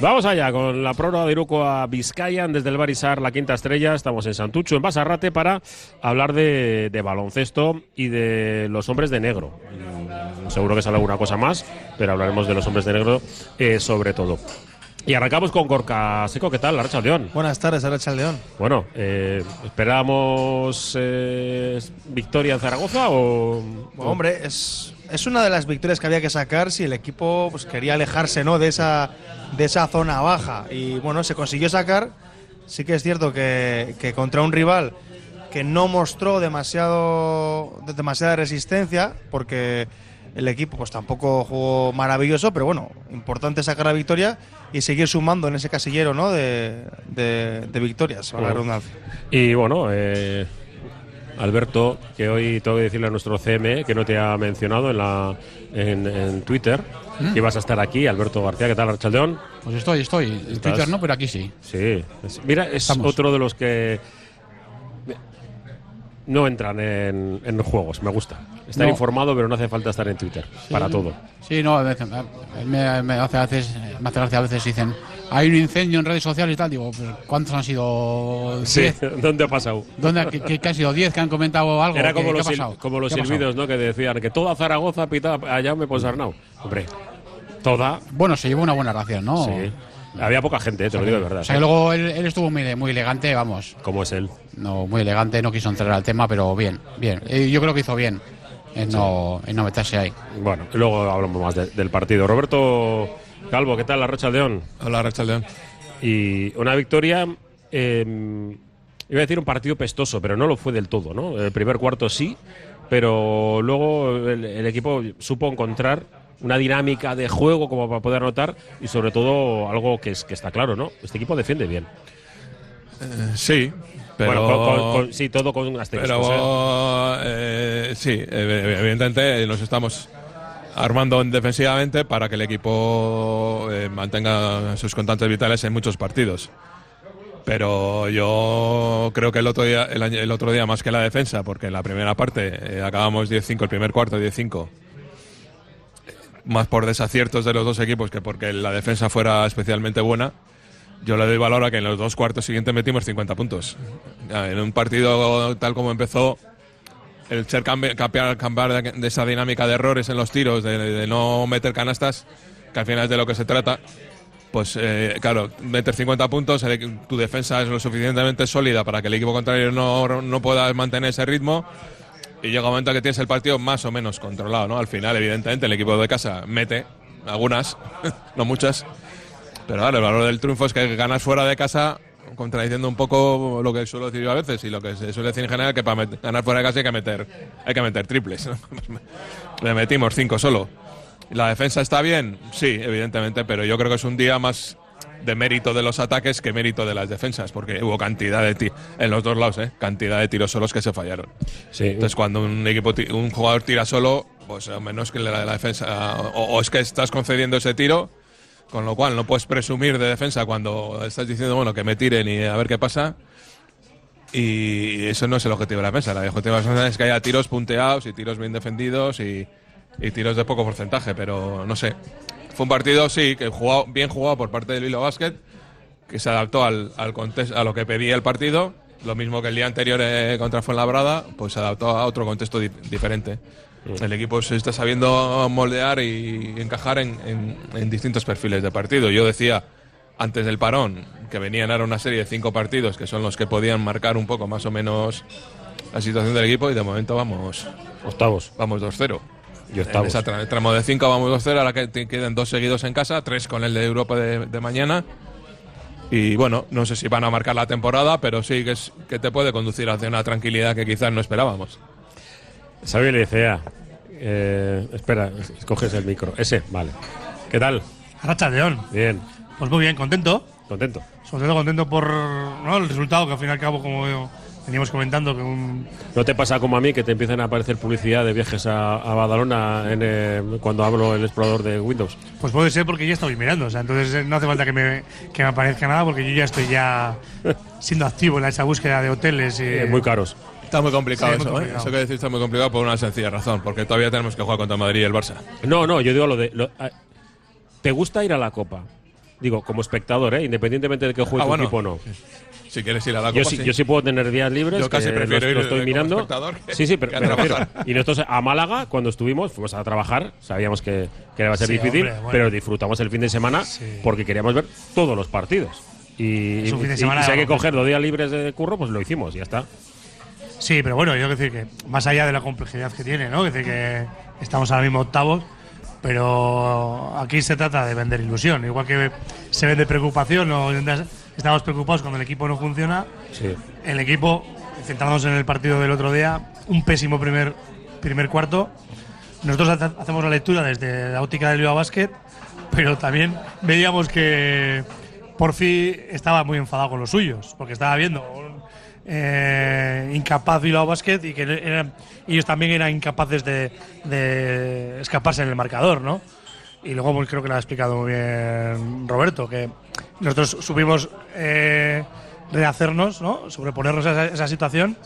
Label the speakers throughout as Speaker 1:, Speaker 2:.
Speaker 1: Vamos allá con la prórroga de Iruko a Vizcayan desde el Barisar, la quinta estrella. Estamos en Santucho, en Basarrate, para hablar de, de baloncesto y de los hombres de negro. Mm, Seguro que sale alguna cosa más, pero hablaremos de los hombres de negro eh, sobre todo. Y arrancamos con Gorka Seco. ¿Qué tal, Arracha León?
Speaker 2: Buenas tardes, Aracha León.
Speaker 1: Bueno, eh, ¿esperamos eh, victoria en Zaragoza o...?
Speaker 2: Bueno, hombre, es, es una de las victorias que había que sacar si el equipo pues, quería alejarse ¿no? de, esa, de esa zona baja. Y bueno, se consiguió sacar. Sí que es cierto que, que contra un rival que no mostró demasiado, demasiada resistencia, porque el equipo pues tampoco jugó maravilloso, pero bueno, importante sacar la victoria y seguir sumando en ese casillero ¿no? de, de, de victorias, valga la redundancia.
Speaker 1: Y bueno, eh, Alberto, que hoy tengo que decirle a nuestro CM que no te ha mencionado en, la, en, en Twitter, que ibas a estar aquí. Alberto García, ¿qué tal, Archaldeón?
Speaker 3: Pues estoy, estoy. En
Speaker 1: ¿Estás?
Speaker 3: Twitter no, pero aquí sí.
Speaker 1: Sí. mira, es
Speaker 3: Estamos.
Speaker 1: otro de los que no entran en, en juegos. Me gusta. Estar
Speaker 3: No.
Speaker 1: informado, pero no hace falta estar en Twitter para todo.
Speaker 3: Sí, no, me, me hace a veces, me hace gracia a veces dicen, hay un incendio en redes sociales y tal. Digo, ¿pero ¿cuántos han sido?
Speaker 1: Sí. ¿dónde ha pasado?
Speaker 3: ¿Dónde, qué, qué- qué han sido? ¿10 que han comentado algo?
Speaker 1: Era
Speaker 3: ¿Qué-
Speaker 1: como los, como silbidos, ¿no? Que decían que toda Zaragoza pitaba allá me Ponsarnau. Hombre, toda.
Speaker 3: Bueno, se llevó una buena ración, ¿no?
Speaker 1: Sí. Había poca gente, eh, te lo digo de verdad.
Speaker 3: O sea, que luego él, él estuvo muy, muy elegante, vamos.
Speaker 1: ¿Cómo es él?
Speaker 3: No, muy elegante, no quiso entrar al tema, pero bien, bien. Eh, yo creo que hizo bien en no, en no meterse ahí.
Speaker 1: Bueno, luego hablamos más de- del partido. Roberto Calvo, ¿qué tal la Rocha León?
Speaker 4: Hola, Rachel León.
Speaker 1: Y una victoria, eh, iba a decir un partido pestoso, pero no lo fue del todo, ¿no? El primer cuarto sí, pero luego el, el equipo supo encontrar una dinámica de juego como para poder anotar y sobre todo algo que, es, que está claro, ¿no? Este equipo defiende bien.
Speaker 4: Eh, sí, pero.
Speaker 1: Bueno, con- con- con- sí, todo con asteriscos. ¿eh?
Speaker 4: pero eh, sí, eh, evidentemente nos estamos armando en- defensivamente para que el equipo eh, mantenga sus constantes vitales en muchos partidos. Pero yo creo que el otro día, el, el otro día más que la defensa, porque en la primera parte eh, acabamos 10-5, el primer cuarto 10-5, más por desaciertos de los dos equipos que porque la defensa fuera especialmente buena. Yo le doy valor a que en los dos cuartos siguientes metimos 50 puntos. En un partido tal como empezó, el ser cambi- cambiar, cambiar de, esa dinámica de errores en los tiros, de, no meter canastas, que al final es de lo que se trata, pues eh, claro, meter 50 puntos, tu defensa es lo suficientemente sólida para que el equipo contrario no, no pueda mantener ese ritmo. Y llega un momento que tienes el partido más o menos controlado, ¿no? Al final, evidentemente, el equipo de casa mete algunas, no muchas. Pero claro, el valor del triunfo es que ganas fuera de casa, contradiciendo un poco lo que suelo decir yo a veces y lo que se suele decir en general, que para ganar fuera de casa hay que meter, hay que meter triples. Le metimos cinco solo. ¿La defensa está bien? Sí, evidentemente, pero yo creo que es un día más de mérito de los ataques que mérito de las defensas, porque hubo cantidad de ti en los dos lados, ¿eh? cantidad de tiros solos que se fallaron.
Speaker 1: Sí.
Speaker 4: Entonces, cuando un equipo, un jugador tira solo, pues a menos que la, la defensa, o, o es que estás concediendo ese tiro, con lo cual no puedes presumir de defensa cuando estás diciendo, bueno, que me tiren y a ver qué pasa. Y eso no es el objetivo de la defensa. El objetivo de la defensa es que haya tiros punteados y tiros bien defendidos y, tiros de poco porcentaje, pero no sé. Fue un partido, sí, que bien jugado por parte del Lilo Basket, que se adaptó al, al context- a lo que pedía el partido. Lo mismo que el día anterior eh, contra Fuenlabrada, pues se adaptó a otro contexto di- diferente. El equipo se está sabiendo moldear y encajar en, en- en distintos perfiles de partido. Yo decía antes del parón que venían ahora una serie de cinco partidos que son los que podían marcar un poco más o menos la situación del equipo y de momento vamos,
Speaker 1: Octavos
Speaker 4: vamos 2-0.
Speaker 1: y
Speaker 4: En
Speaker 1: octavos.
Speaker 4: ese tra- tramo de 5 vamos 2-0, ahora que te quedan dos seguidos en casa, tres con el de Europa de, de mañana. Y bueno, no sé si van a marcar la temporada, pero sí que, es, que te puede conducir hacia una tranquilidad que quizás no esperábamos.
Speaker 1: Xavi Licea. Eh, espera, escoges el micro. Ese, vale. ¿Qué tal?
Speaker 5: Racha León.
Speaker 1: Bien,
Speaker 5: Pues muy bien, contento.
Speaker 1: contento.
Speaker 5: Sobre todo contento por ¿no? el resultado, que al fin y al cabo, como veníamos comentando, que un,
Speaker 1: ¿No te pasa como a mí que te empiezan a aparecer publicidad de viajes a, a Badalona en, eh, cuando hablo el explorador de Windows?
Speaker 5: pues puede ser porque ya estoy mirando. O sea, entonces eh, no hace falta que me, que me aparezca nada porque yo ya estoy ya siendo activo en esa búsqueda de hoteles.
Speaker 1: Eh, muy caros.
Speaker 4: Está muy complicado
Speaker 5: Sí, muy
Speaker 4: eso, ¿eh? Eso que decir está muy complicado por una sencilla razón, porque todavía tenemos que jugar contra Madrid y el Barça.
Speaker 1: No, no, yo digo lo de. lo- ah, ¿Te gusta ir a la Copa? digo, como espectador, ¿eh? independientemente de que juegue
Speaker 4: Ah,
Speaker 1: tu
Speaker 4: bueno.
Speaker 1: equipo o no.
Speaker 4: Si quieres ir a la
Speaker 1: Yo
Speaker 4: Copa,
Speaker 1: sí,
Speaker 4: sí.
Speaker 1: yo sí puedo tener días libres.
Speaker 4: Yo casi
Speaker 1: que
Speaker 4: prefiero
Speaker 1: lo,
Speaker 4: ir
Speaker 1: lo estoy mirando.
Speaker 4: que-
Speaker 1: sí, sí, pero. Y nosotros a Málaga, cuando estuvimos, fuimos a trabajar. Sabíamos que, que iba a ser
Speaker 5: Sí,
Speaker 1: difícil,
Speaker 5: hombre, bueno.
Speaker 1: pero disfrutamos el fin de semana
Speaker 5: Sí.
Speaker 1: porque queríamos ver todos los partidos. Y, si hay que coger los días libres de curro, pues lo hicimos y ya está.
Speaker 5: Sí, pero bueno, yo quiero decir que más allá de la complejidad que tiene, ¿no? Es decir, que estamos ahora mismo octavos, pero aquí se trata de vender ilusión. Igual que se vende preocupación, o estamos preocupados cuando el equipo no funciona,
Speaker 1: Sí.
Speaker 5: el equipo, centrándonos en el partido del otro día, un pésimo primer, primer cuarto. Nosotros hace- hacemos la lectura desde la óptica del Bilbao Basket, pero también veíamos que por fin estaba muy enfadado con los suyos, porque estaba viendo un eh, incapaz Bilbao Basket y que ellos también eran incapaces de, escaparse en el marcador, ¿no? Y luego pues, creo que lo ha explicado muy bien Roberto, que nosotros supimos eh, rehacernos, ¿no? sobreponernos a esa, esa situación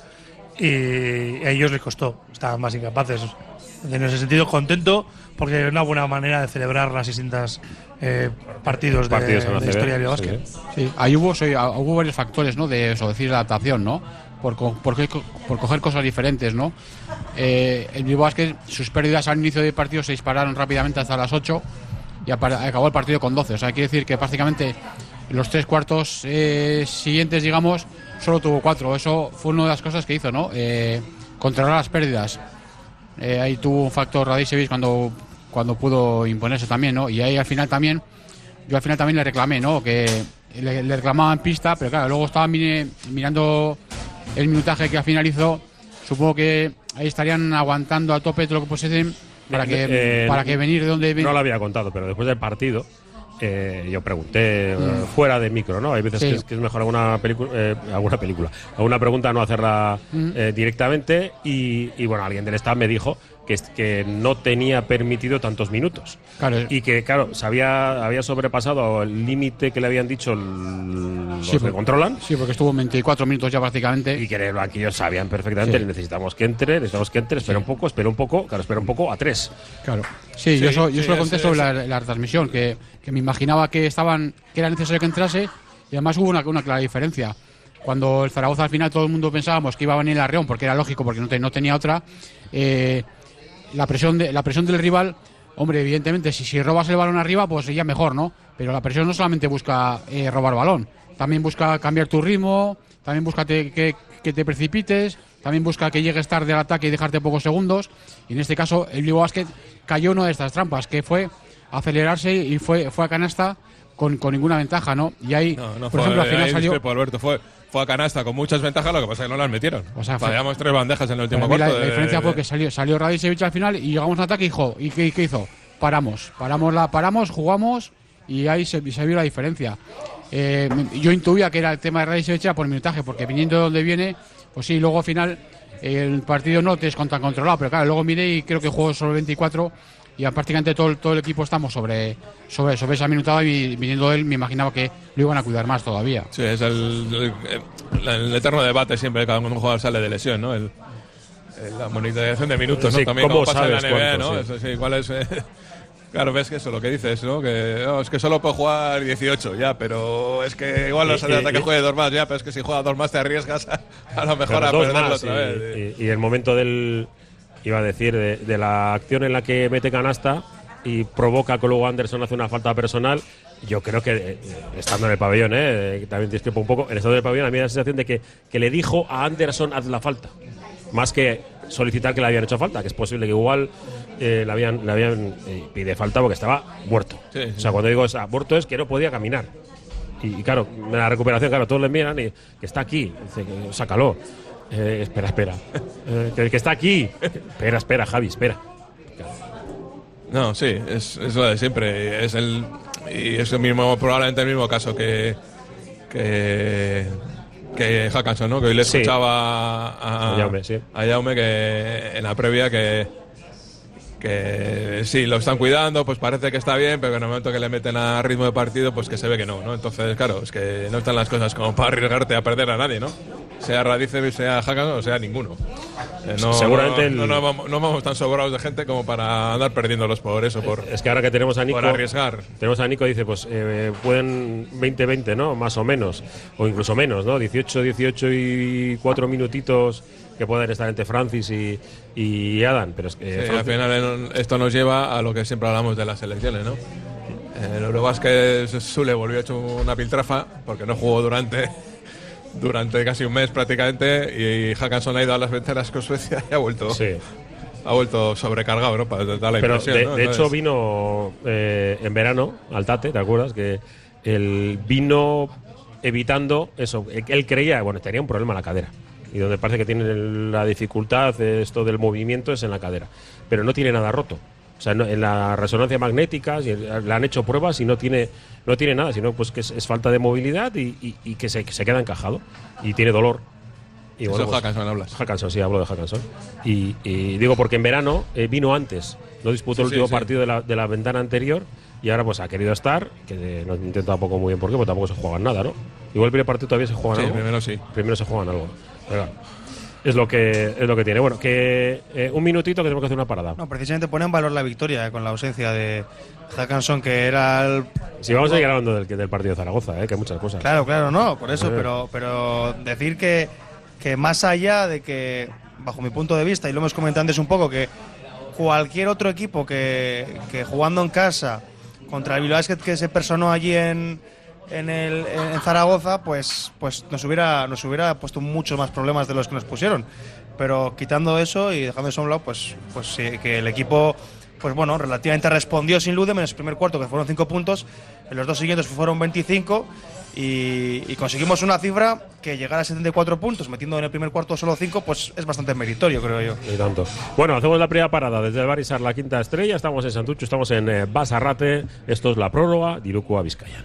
Speaker 5: y a ellos les costó, estaban más incapaces. En ese sentido, contento porque es una buena manera de celebrar las distintas eh, partidos, de-
Speaker 1: Partidos en
Speaker 5: de,
Speaker 1: ACB,
Speaker 5: historia
Speaker 1: sí.
Speaker 5: básquet.
Speaker 3: Sí, ahí hubo, sí, ah, hubo varios factores, ¿no? De eso, decir, adaptación, ¿no? Por, co- por, qué co- por coger cosas diferentes, ¿no? Eh, el Bilbao Basket, sus pérdidas al inicio del partido se dispararon rápidamente hasta las 8 y acabó el partido con 12. O sea, quiere decir que prácticamente los tres cuartos eh, siguientes, digamos, solo tuvo cuatro. Eso fue una de las cosas que hizo, ¿no? Eh, controlar las pérdidas. Eh, ahí tuvo un factor Radicevich cuando, cuando pudo imponerse también, ¿no? Y ahí al final también, yo al final también le reclamé, ¿no? Que le, le reclamaba en pista, pero claro, luego estaba mire- mirando el minutaje que al final hizo. Supongo que ahí estarían aguantando a tope todo lo que pusiesen para que,
Speaker 1: Eh,
Speaker 3: para que venir de donde
Speaker 1: No lo había contado, pero después del partido eh, yo pregunté eh, fuera de micro, ¿no? Hay veces.
Speaker 3: Sí.
Speaker 1: que, es, que es mejor alguna película, eh, alguna película, alguna pregunta no hacerla
Speaker 3: Mm.
Speaker 1: eh, directamente y, y, bueno, alguien del staff me dijo que, es- que no tenía permitido tantos minutos
Speaker 3: Claro,
Speaker 1: y que claro, se había, había sobrepasado el límite que le habían dicho los
Speaker 3: Sí,
Speaker 1: que
Speaker 3: porque-
Speaker 1: controlan
Speaker 3: Sí, porque estuvo 24 minutos ya prácticamente.
Speaker 1: y que en el banquillo sabían perfectamente
Speaker 3: Sí.
Speaker 1: necesitamos que entre, necesitamos que entre, espera un poco, espera un poco, claro, espera un poco a tres.
Speaker 3: Claro. Sí, yo, yo
Speaker 4: sí,
Speaker 3: se lo
Speaker 4: es-
Speaker 3: conté sobre la, la retransmisión, que, que me imaginaba que estaban que era necesario que entrase y además hubo una, una clara diferencia. Cuando el Zaragoza al final todo el mundo pensábamos que iba a venir el Arreón, porque era lógico, porque no, te- no tenía otra, eh, la, presión de, la presión del rival, hombre, evidentemente, si, si robas el balón arriba, pues ya mejor, ¿no? Pero la presión no solamente busca eh, robar balón, también busca cambiar tu ritmo, también busca te- que, que te precipites, también busca que llegues tarde al ataque y dejarte pocos segundos. Y en este caso, el Bilbao Basket cayó una de estas trampas, que fue acelerarse y fue, fue a canasta con, con ninguna ventaja, ¿no? Y ahí,
Speaker 4: No, no
Speaker 3: por
Speaker 4: fue,
Speaker 3: ejemplo, al final salió.
Speaker 4: Alberto, fue, fue a canasta con muchas ventajas, lo que pasa es que no las metieron.
Speaker 3: O sea,
Speaker 4: Fallamos tres bandejas en el último
Speaker 3: la,
Speaker 4: cuarto.
Speaker 3: la
Speaker 4: de-
Speaker 3: diferencia fue que salió, salió Radicevich al final y llegamos al ataque y dijo, ¿y qué, qué hizo? Paramos, paramos, la, paramos, jugamos y ahí se, se vio la diferencia. Eh, yo intuía que era el tema de Radicevich era por el minutaje, porque viniendo de donde viene, pues sí, luego al final el partido no te es tan controlado, pero claro, luego miré y creo que jugó solo 24 y a prácticamente todo, el- todo el equipo estamos sobre, sobre, sobre esa minutada y viniendo él me imaginaba que lo iban a cuidar más todavía.
Speaker 4: Sí, es el, el- el eterno debate siempre cada un jugador sale de lesión, ¿no? El, el- la monitorización de minutos,
Speaker 1: Sí,
Speaker 4: ¿no? También
Speaker 1: ¿cómo
Speaker 4: como pasa en la
Speaker 1: sabes
Speaker 4: NBA, ¿no?
Speaker 1: cuánto? Sí.
Speaker 4: Eso sí, igual es... eh, Claro, ves que eso, lo que dices, ¿no? Que no, es que solo puedo jugar 18, ya, pero es que igual los
Speaker 1: Y-
Speaker 4: de ataque
Speaker 1: y-
Speaker 4: juegue dos más, ya, pero es que si juega dos más te arriesgas a, a lo mejor a perderlo
Speaker 1: más,
Speaker 4: otra
Speaker 1: y,
Speaker 4: vez.
Speaker 1: y- y el momento del iba a decir de, de la acción en la que mete canasta y provoca que luego Anderson hace una falta personal yo creo que eh, estando en el pabellón eh, también discrepo un poco en estando en el pabellón a mí me da la sensación de que, que le dijo a Anderson haz la falta más que solicitar que le habían hecho falta que es posible que igual eh, le habían, le habían eh, pide falta porque estaba muerto
Speaker 4: Sí, sí.
Speaker 1: o sea cuando digo es, ah, muerto es que no podía caminar y, y claro, la recuperación, claro, todos le miran y que está aquí, dice, sácalo. Eh, espera, espera. Que, que está aquí. Espera, espera, Javi, espera.
Speaker 4: No, sí, es, es lo de siempre. Es el, y es el mismo, probablemente el mismo caso que, que, que Hackanson, ¿no? Que hoy le
Speaker 1: Sí.
Speaker 4: escuchaba a,
Speaker 1: A Jaume, sí.
Speaker 4: a Jaume que en la previa que, que sí, lo están cuidando, pues parece que está bien, pero en el momento que le meten a ritmo de partido, pues que se ve que no, ¿no? Entonces, claro, es que no están las cosas como para arriesgarte a perder a nadie, ¿no? Sea Radice, sea Hakan o sea ninguno. Eh, no,
Speaker 1: Seguramente
Speaker 4: no, no vamos, no vamos tan sobrados de gente como para andar perdiéndolos por eso, por,
Speaker 1: Es que ahora que tenemos a Nico.
Speaker 4: por arriesgar.
Speaker 1: Tenemos a Nico, dice, pues eh, pueden 20-20, ¿no? Más o menos. O incluso menos, ¿no? 18, 18 y 4 minutitos que pueden estar entre Francis y, y Adam. Pero es que.
Speaker 4: Sí,
Speaker 1: Francis-
Speaker 4: al final eh, esto nos lleva a lo que siempre hablamos de las elecciones, ¿no? Eh, luego es que Sule volvió hecho una piltrafa porque no jugó durante durante casi un mes prácticamente y Hackanson ha ido a las ventanas con Suecia y ha vuelto
Speaker 1: Sí.
Speaker 4: ha vuelto sobrecargado, ¿no? Para dar la
Speaker 1: Pero
Speaker 4: impresión,
Speaker 1: de,
Speaker 4: ¿no?
Speaker 1: de hecho vino eh, en verano al Tate, ¿te acuerdas? Que él vino evitando eso. Él creía, bueno, tenía un problema en la cadera. Y donde parece que tiene la dificultad de esto del movimiento es en la cadera. Pero no tiene nada roto. O sea, no- en la resonancia magnética le han hecho pruebas y no tiene, no tiene nada, sino pues que es, es falta de movilidad y, y- y que, se, que se queda encajado. Y tiene dolor. Y
Speaker 4: Eso
Speaker 1: bueno, pues-
Speaker 4: Hackanson hablas.
Speaker 1: Hackanson, sí, hablo de Hackanson. Y, y digo porque en verano eh, vino antes, no disputó el
Speaker 4: Sí,
Speaker 1: último
Speaker 4: sí, sí.
Speaker 1: partido de la, de la ventana anterior y ahora pues ha querido estar, que no entiendo tampoco muy bien por qué, porque tampoco se juegan nada, ¿no? Igual el primer partido todavía se juegan
Speaker 4: Sí,
Speaker 1: algo.
Speaker 4: primero sí.
Speaker 1: Primero se juegan algo. Pero es lo que es lo que tiene. Bueno, que eh, un minutito que tenemos que hacer una parada.
Speaker 2: No, precisamente pone en valor la victoria eh, con la ausencia de Hackanson, que era el.
Speaker 1: Si vamos a seguir hablando del, del partido de Zaragoza, eh, que hay muchas cosas.
Speaker 2: Claro, claro, no, por eso, pero, pero decir que, que más allá de que, bajo mi punto de vista, y lo hemos comentado antes un poco, que cualquier otro equipo que, que jugando en casa contra el Bilbao que se personó allí en, en, el, en Zaragoza, pues, pues nos, hubiera, nos hubiera puesto muchos más problemas de los que nos pusieron. Pero quitando eso y dejando eso a un lado, pues, pues sí, que el equipo, pues bueno, relativamente respondió sin Ludem en el primer cuarto, que fueron 5 puntos, en los dos siguientes fueron 25 y, y conseguimos una cifra que llegar a 74 puntos, metiendo en el primer cuarto solo 5, pues es bastante meritorio, creo yo.
Speaker 1: Y tanto. Bueno, hacemos la primera parada desde el Barisar, la quinta estrella. Estamos en Santucho, estamos en eh, Basarrate. Esto es la prórroga de Iruko a Vizcaya.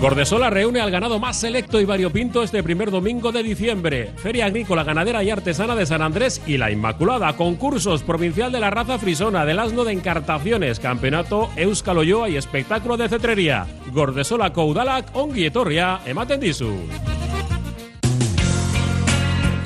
Speaker 1: Gordesola reúne al ganado más selecto y variopinto este primer domingo de diciembre. Feria Agrícola, Ganadera y Artesana de San Andrés y La Inmaculada. Concursos Provincial de la Raza Frisona, del Asno de Encartaciones, Campeonato Euskal Oyoa y Espectáculo de Cetrería. Gordesola Koudalak, Ongi Etorria, ematen dizu.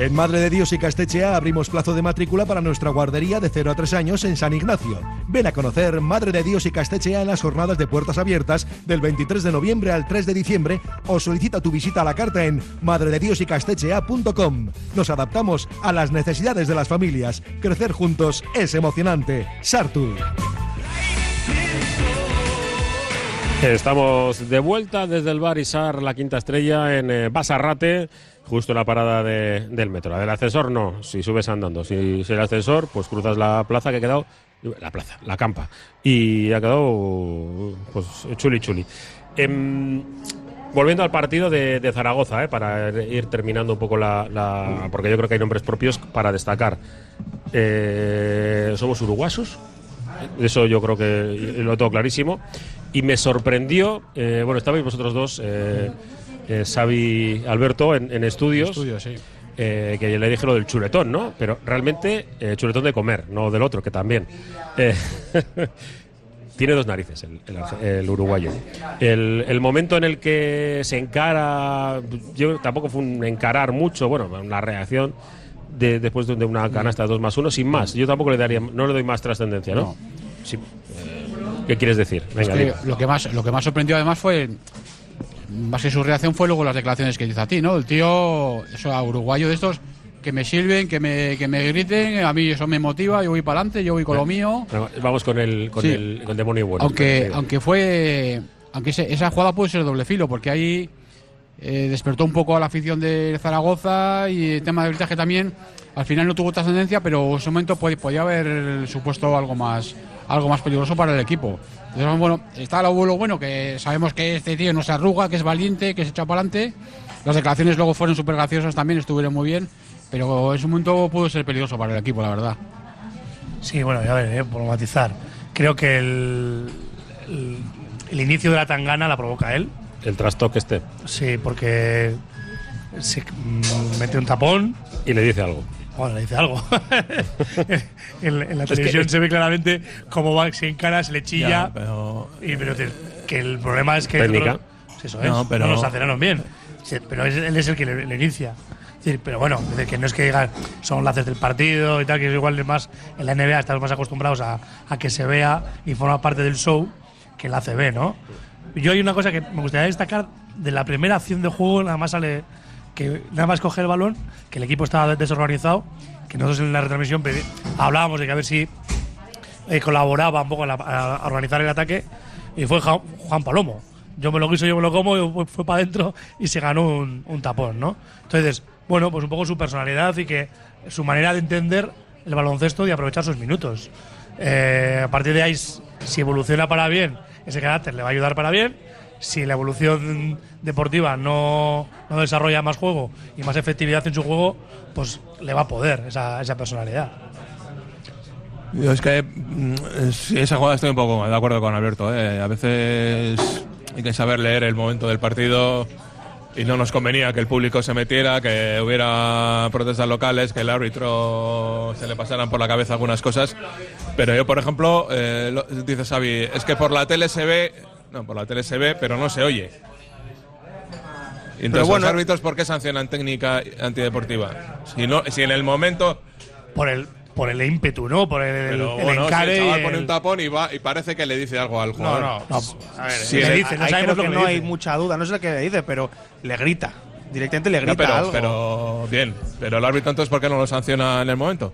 Speaker 6: En Madre de Dios y Castechea abrimos plazo de matrícula para nuestra guardería de 0 a 3 años en San Ignacio. Ven a conocer Madre de Dios y Castechea en las jornadas de puertas abiertas del 23 de noviembre al 3 de diciembre o solicita tu visita a la carta en madredediosycastechea.com. Nos adaptamos a las necesidades de las familias. Crecer juntos es emocionante. Sartu.
Speaker 1: Estamos de vuelta desde el bar Isar, la quinta estrella, en eh, Basarrate, justo la parada de- del metro. La del ascensor no, si subes andando. Si, si el ascensor, pues cruzas la plaza que ha quedado, la plaza, la campa. Y ha quedado, pues, chuli chuli. Em, volviendo al partido de, Zaragoza, eh, para ir terminando un poco la, Porque yo creo que hay nombres propios para destacar. Eh, ¿Somos uruguasos? Eso yo creo que lo tengo clarísimo. Y me sorprendió, eh, bueno, estabais vosotros dos, eh, Xavi Alberto, en, en estudios.
Speaker 3: Estudios, sí.
Speaker 1: eh, que le dije lo del chuletón, ¿no? Pero realmente eh, chuletón de comer, no del otro, que también. Eh, tiene dos narices el, el uruguayo. El, el momento en el que se encara, yo tampoco fue un encarar mucho, bueno, una reacción de, después de una canasta de 2 más 1, sin más. Yo tampoco le daría, no le doy más trascendencia, ¿no? Sí. ¿Qué quieres decir?
Speaker 3: Es que lo que más lo que más sorprendió además fue más que su reacción fue luego las declaraciones que hizo a ti, ¿no? El tío, eso a uruguayo de estos que me sirven, que me, que me griten, a mí eso me motiva, yo voy para adelante, yo voy con lo mío.
Speaker 1: Vamos con el, con
Speaker 3: Sí.
Speaker 1: el, con demonio bueno.
Speaker 3: aunque aunque fue aunque esa jugada puede ser doble filo porque ahí eh, despertó un poco a la afición de Zaragoza y el tema del arbitraje también al final no tuvo trascendencia pero en ese momento pod- podía haber supuesto algo más algo más peligroso para el equipo Entonces, bueno está lo lo bueno que sabemos que este tío no se arruga que es valiente que se echa para adelante las declaraciones luego fueron súper graciosas también estuvieron muy bien pero en ese momento pudo ser peligroso para el equipo la verdad
Speaker 5: Sí, bueno, a ver, eh, por matizar. Creo que el, el, el inicio de la tangana la provoca él.
Speaker 1: El trastoque este.
Speaker 5: Sí, porque se mm, mete un tapón.
Speaker 1: Y le dice algo.
Speaker 5: Bueno, le dice algo. en, en la
Speaker 1: Es que-
Speaker 5: televisión se ve claramente cómo va, se encara, se le chilla.
Speaker 4: Ya, pero-
Speaker 5: y, pero te- que el problema es que.
Speaker 1: Técnica.
Speaker 5: otros- Eso es,
Speaker 4: No,
Speaker 5: no,
Speaker 4: pero-
Speaker 5: lo sancionaron bien. Sí, pero es- él es el que le, le inicia. Es decir, pero bueno, es decir, que no es que digan son laces del partido y tal, que es igual de más en la NBA estamos más acostumbrados a, a que se vea y forma parte del show que en la CB, ¿no? Yo hay una cosa que me gustaría destacar de la primera acción de juego, nada más sale que nada más coge el balón, que el equipo estaba desorganizado, que nosotros en la retransmisión hablábamos de que a ver si eh, colaboraba un poco la- a organizar el ataque y fue Juan Palomo. Yo me lo guiso, yo me lo como, fue, fue para adentro y se ganó un, un tapón, ¿no? Entonces, bueno, pues un poco su personalidad y que su manera de entender el baloncesto y aprovechar sus minutos. Eh, a partir de ahí, si evoluciona para bien, ese carácter le va a ayudar para bien. Si la evolución deportiva no, no desarrolla más juego y más efectividad en su juego, pues le va a poder esa, esa personalidad.
Speaker 4: Yo es que mm, sí, esa jugada estoy un poco de acuerdo con Alberto. ¿eh? A veces hay que saber leer el momento del partido y no nos convenía que el público se metiera, que hubiera protestas locales, que el árbitro se le pasaran por la cabeza algunas cosas. Pero yo, por ejemplo, eh, lo- dice Xavi, es que por la tele se ve, no, por la tele se ve, pero no se oye. Y entonces,
Speaker 2: bueno-
Speaker 4: los árbitros, ¿por qué sancionan técnica antideportiva? Si, no, si en el momento
Speaker 5: Por el, por el ímpetu, ¿no? Por el,
Speaker 4: pero
Speaker 5: el
Speaker 4: bueno, si
Speaker 5: encare.
Speaker 4: el chaval pone un tapón y va y parece que le dice algo al
Speaker 2: No,
Speaker 4: jugador.
Speaker 2: no.
Speaker 5: No, a ver,
Speaker 4: Sí,
Speaker 5: le dice, no
Speaker 2: Ahí
Speaker 5: sabemos
Speaker 2: creo
Speaker 5: lo
Speaker 2: que
Speaker 5: que
Speaker 2: no hay mucha duda, no sé lo que le dice, pero le grita. Directamente le grita
Speaker 4: pero,
Speaker 2: algo.
Speaker 4: pero bien. Pero el árbitro entonces, ¿por qué no lo sanciona en el momento?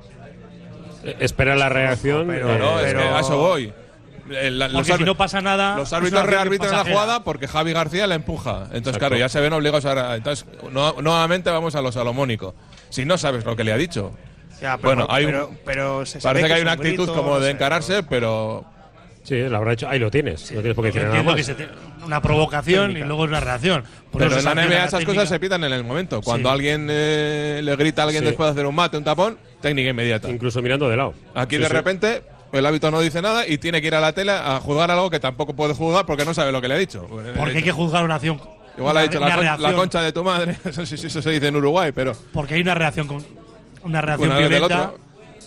Speaker 1: Eh, Espera la reacción.
Speaker 2: Pero-
Speaker 1: eh,
Speaker 4: no, es
Speaker 2: pero-
Speaker 4: que a eso voy. El-
Speaker 5: Porque
Speaker 4: los
Speaker 5: si no pasa nada.
Speaker 4: los árbitros rearbitran la jugada porque Javi García la empuja. Entonces,
Speaker 1: Exacto.
Speaker 4: claro, ya se ven obligados a. Entonces, no- nuevamente vamos a lo salomónico. Si no sabes lo que le ha dicho.
Speaker 2: Ya, pero-
Speaker 4: bueno, hay un-
Speaker 2: pero- pero se
Speaker 4: parece
Speaker 2: sabe
Speaker 4: que hay una
Speaker 2: un
Speaker 4: actitud
Speaker 2: grito,
Speaker 4: como de encararse, pero.
Speaker 1: Sí, lo habrá hecho. Ahí lo tienes. No tienes por qué nada más.
Speaker 5: que se te- una provocación y luego es una reacción. Por
Speaker 4: Pero
Speaker 5: eso
Speaker 4: en la NBA esas
Speaker 5: técnica.
Speaker 4: cosas se pitan en el momento. Cuando
Speaker 5: Sí.
Speaker 4: alguien eh, le grita a alguien
Speaker 1: Sí.
Speaker 4: después de hacer un mate, un tapón, técnica inmediata.
Speaker 1: Incluso mirando de lado.
Speaker 4: Aquí
Speaker 1: Sí,
Speaker 4: de
Speaker 1: sí.
Speaker 4: repente el hábito no dice nada y tiene que ir a la tele a juzgar algo que tampoco puede juzgar porque no sabe lo que le ha dicho.
Speaker 5: Porque hay que juzgar una acción.
Speaker 4: Igual
Speaker 5: una-
Speaker 4: ha dicho la, con- la concha de tu madre. Eso sí, sí, eso se dice en Uruguay, pero.
Speaker 5: Porque hay una reacción con una reacción
Speaker 4: Una
Speaker 5: violenta.
Speaker 4: otro.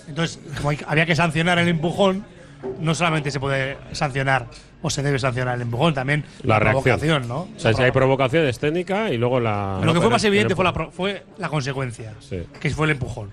Speaker 5: Entonces, como hay- había que sancionar el empujón, no solamente se puede sancionar o se debe sancionar el empujón, también
Speaker 1: La reacción.
Speaker 5: provocación, ¿no?
Speaker 1: O sea, si hay provocación es técnica y luego la.
Speaker 5: Lo que fue más evidente fue la, pro- fue la consecuencia,
Speaker 1: Sí.
Speaker 5: que fue el empujón.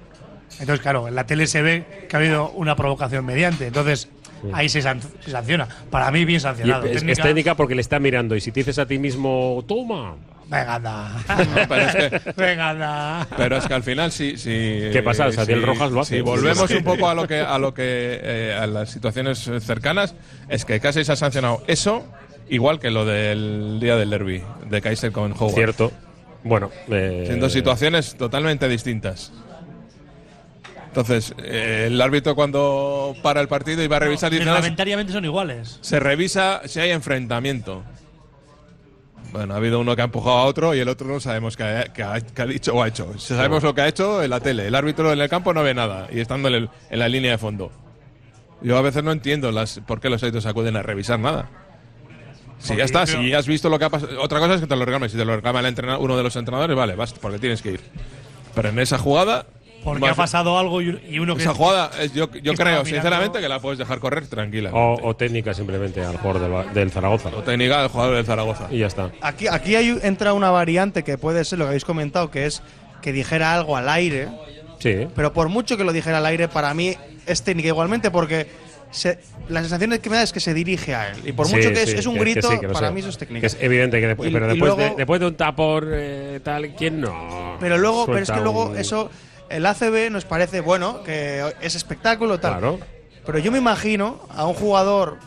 Speaker 5: Entonces, claro, en la tele se ve que ha habido una provocación mediante. Entonces, ahí se, san- se sanciona. Para mí, bien sancionado.
Speaker 1: es, es
Speaker 5: Técnica-
Speaker 1: técnica porque le está mirando. Y si te dices a ti mismo, toma.
Speaker 5: Venga, anda.
Speaker 4: No, pero, es que,
Speaker 5: Venga, anda.
Speaker 4: pero es que al final, sí. sí
Speaker 1: ¿Qué pasa? Sadiel Rojas lo hace.
Speaker 4: Si volvemos un poco a lo que a lo que eh, a las situaciones cercanas, es que casi se ha sancionado eso, igual que lo del día del derby de Kaiser con Howard.
Speaker 1: Cierto. Bueno. eh,
Speaker 4: Siendo situaciones totalmente distintas. Entonces, eh, el árbitro cuando para el partido y va a revisar "No,
Speaker 5: Reglamentariamente son iguales.
Speaker 4: se revisa si hay enfrentamiento. Bueno, ha habido uno que ha empujado a otro y el otro no sabemos qué ha, qué ha- qué ha dicho o ha hecho. Sabemos lo que ha hecho en la tele. El árbitro en el campo no ve nada y estando en, el- en la línea de fondo. Yo a veces no entiendo las, por qué los árbitros acuden a revisar nada. Si
Speaker 5: Porque
Speaker 4: ya está,
Speaker 5: creo-
Speaker 4: si has visto lo que ha pasado. Otra cosa es que te lo reclame. Si te lo reclama el uno de los entrenadores, vale, vas, porque tienes que ir. Pero en esa jugada.
Speaker 5: Porque ha pasado algo y y uno que.
Speaker 4: Esa jugada, es- yo, yo creo, sinceramente, que la puedes dejar correr tranquila.
Speaker 1: O, o técnica simplemente al jugador del, Zaragoza.
Speaker 4: O técnica del jugador del Zaragoza.
Speaker 1: Y ya está.
Speaker 2: Aquí, aquí hay, entra una variante que puede ser lo que habéis comentado, que es que dijera algo al aire.
Speaker 1: Sí.
Speaker 2: Pero por mucho que lo dijera al aire, para mí es técnica igualmente porque se- la sensación que me da es que se dirige a él. Y por
Speaker 1: Sí,
Speaker 2: mucho que es,
Speaker 1: sí,
Speaker 2: es un
Speaker 1: que- que
Speaker 2: grito,
Speaker 1: sí, que lo
Speaker 2: para
Speaker 1: sé.
Speaker 2: mí eso es técnica.
Speaker 1: Es evidente que después,
Speaker 2: Y-
Speaker 1: pero
Speaker 2: y
Speaker 1: después, de,
Speaker 2: luego-
Speaker 1: después de un tapón eh, tal, ¿quién no?
Speaker 2: Pero luego, pero es que luego
Speaker 1: un-
Speaker 2: eso, el ACB nos parece bueno, que es espectáculo, tal.
Speaker 1: Claro.
Speaker 2: Pero yo me imagino a un jugador,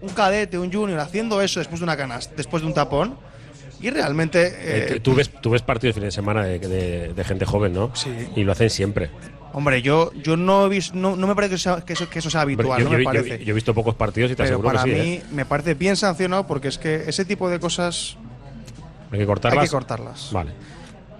Speaker 2: un cadete, un junior, haciendo eso después de una canasta, después de un tapón, y realmente.
Speaker 1: Eh,
Speaker 2: eh,
Speaker 1: tú, ves, tú ves partidos de fin de semana de, de- de gente joven, ¿no?
Speaker 2: Sí.
Speaker 1: Y lo hacen siempre.
Speaker 2: Hombre, yo, yo no he visto, no, no me parece que, sea- que eso, que eso sea habitual,
Speaker 1: yo,
Speaker 2: no
Speaker 1: yo-
Speaker 2: me
Speaker 1: yo-
Speaker 2: parece.
Speaker 1: yo he visto pocos partidos y te
Speaker 2: Pero
Speaker 1: aseguro
Speaker 2: para
Speaker 1: que sí.
Speaker 2: mí
Speaker 1: ¿eh?
Speaker 2: me parece bien sancionado porque es que ese tipo de cosas
Speaker 1: Hay que cortarlas.
Speaker 2: hay que cortarlas.
Speaker 1: Vale.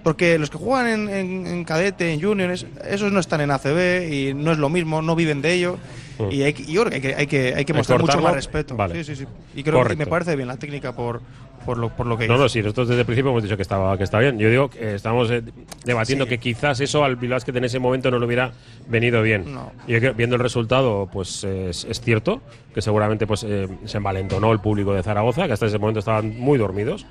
Speaker 2: Porque los que juegan en, en- en cadete, en juniors, esos no están en ACB y no es lo mismo, no viven de ello.
Speaker 1: Mm.
Speaker 2: Y hay, que- yo creo que hay que, hay que, hay que
Speaker 1: que
Speaker 2: mostrar mucho
Speaker 1: cortarlo.
Speaker 2: más respeto.
Speaker 1: Vale.
Speaker 2: Sí, sí, sí. Y creo que
Speaker 1: Correcto.
Speaker 2: me parece bien la técnica por, por, lo, por lo que
Speaker 1: No,
Speaker 2: hizo.
Speaker 1: no, sí, nosotros desde el principio hemos dicho que estaba, que está bien. Yo digo que estamos eh, debatiendo
Speaker 2: Sí.
Speaker 1: que quizás eso al que en ese momento no le hubiera venido bien.
Speaker 2: No.
Speaker 1: Y viendo el resultado, pues es, es cierto que seguramente pues eh, se envalentonó el público de Zaragoza, que hasta ese momento estaban muy dormidos.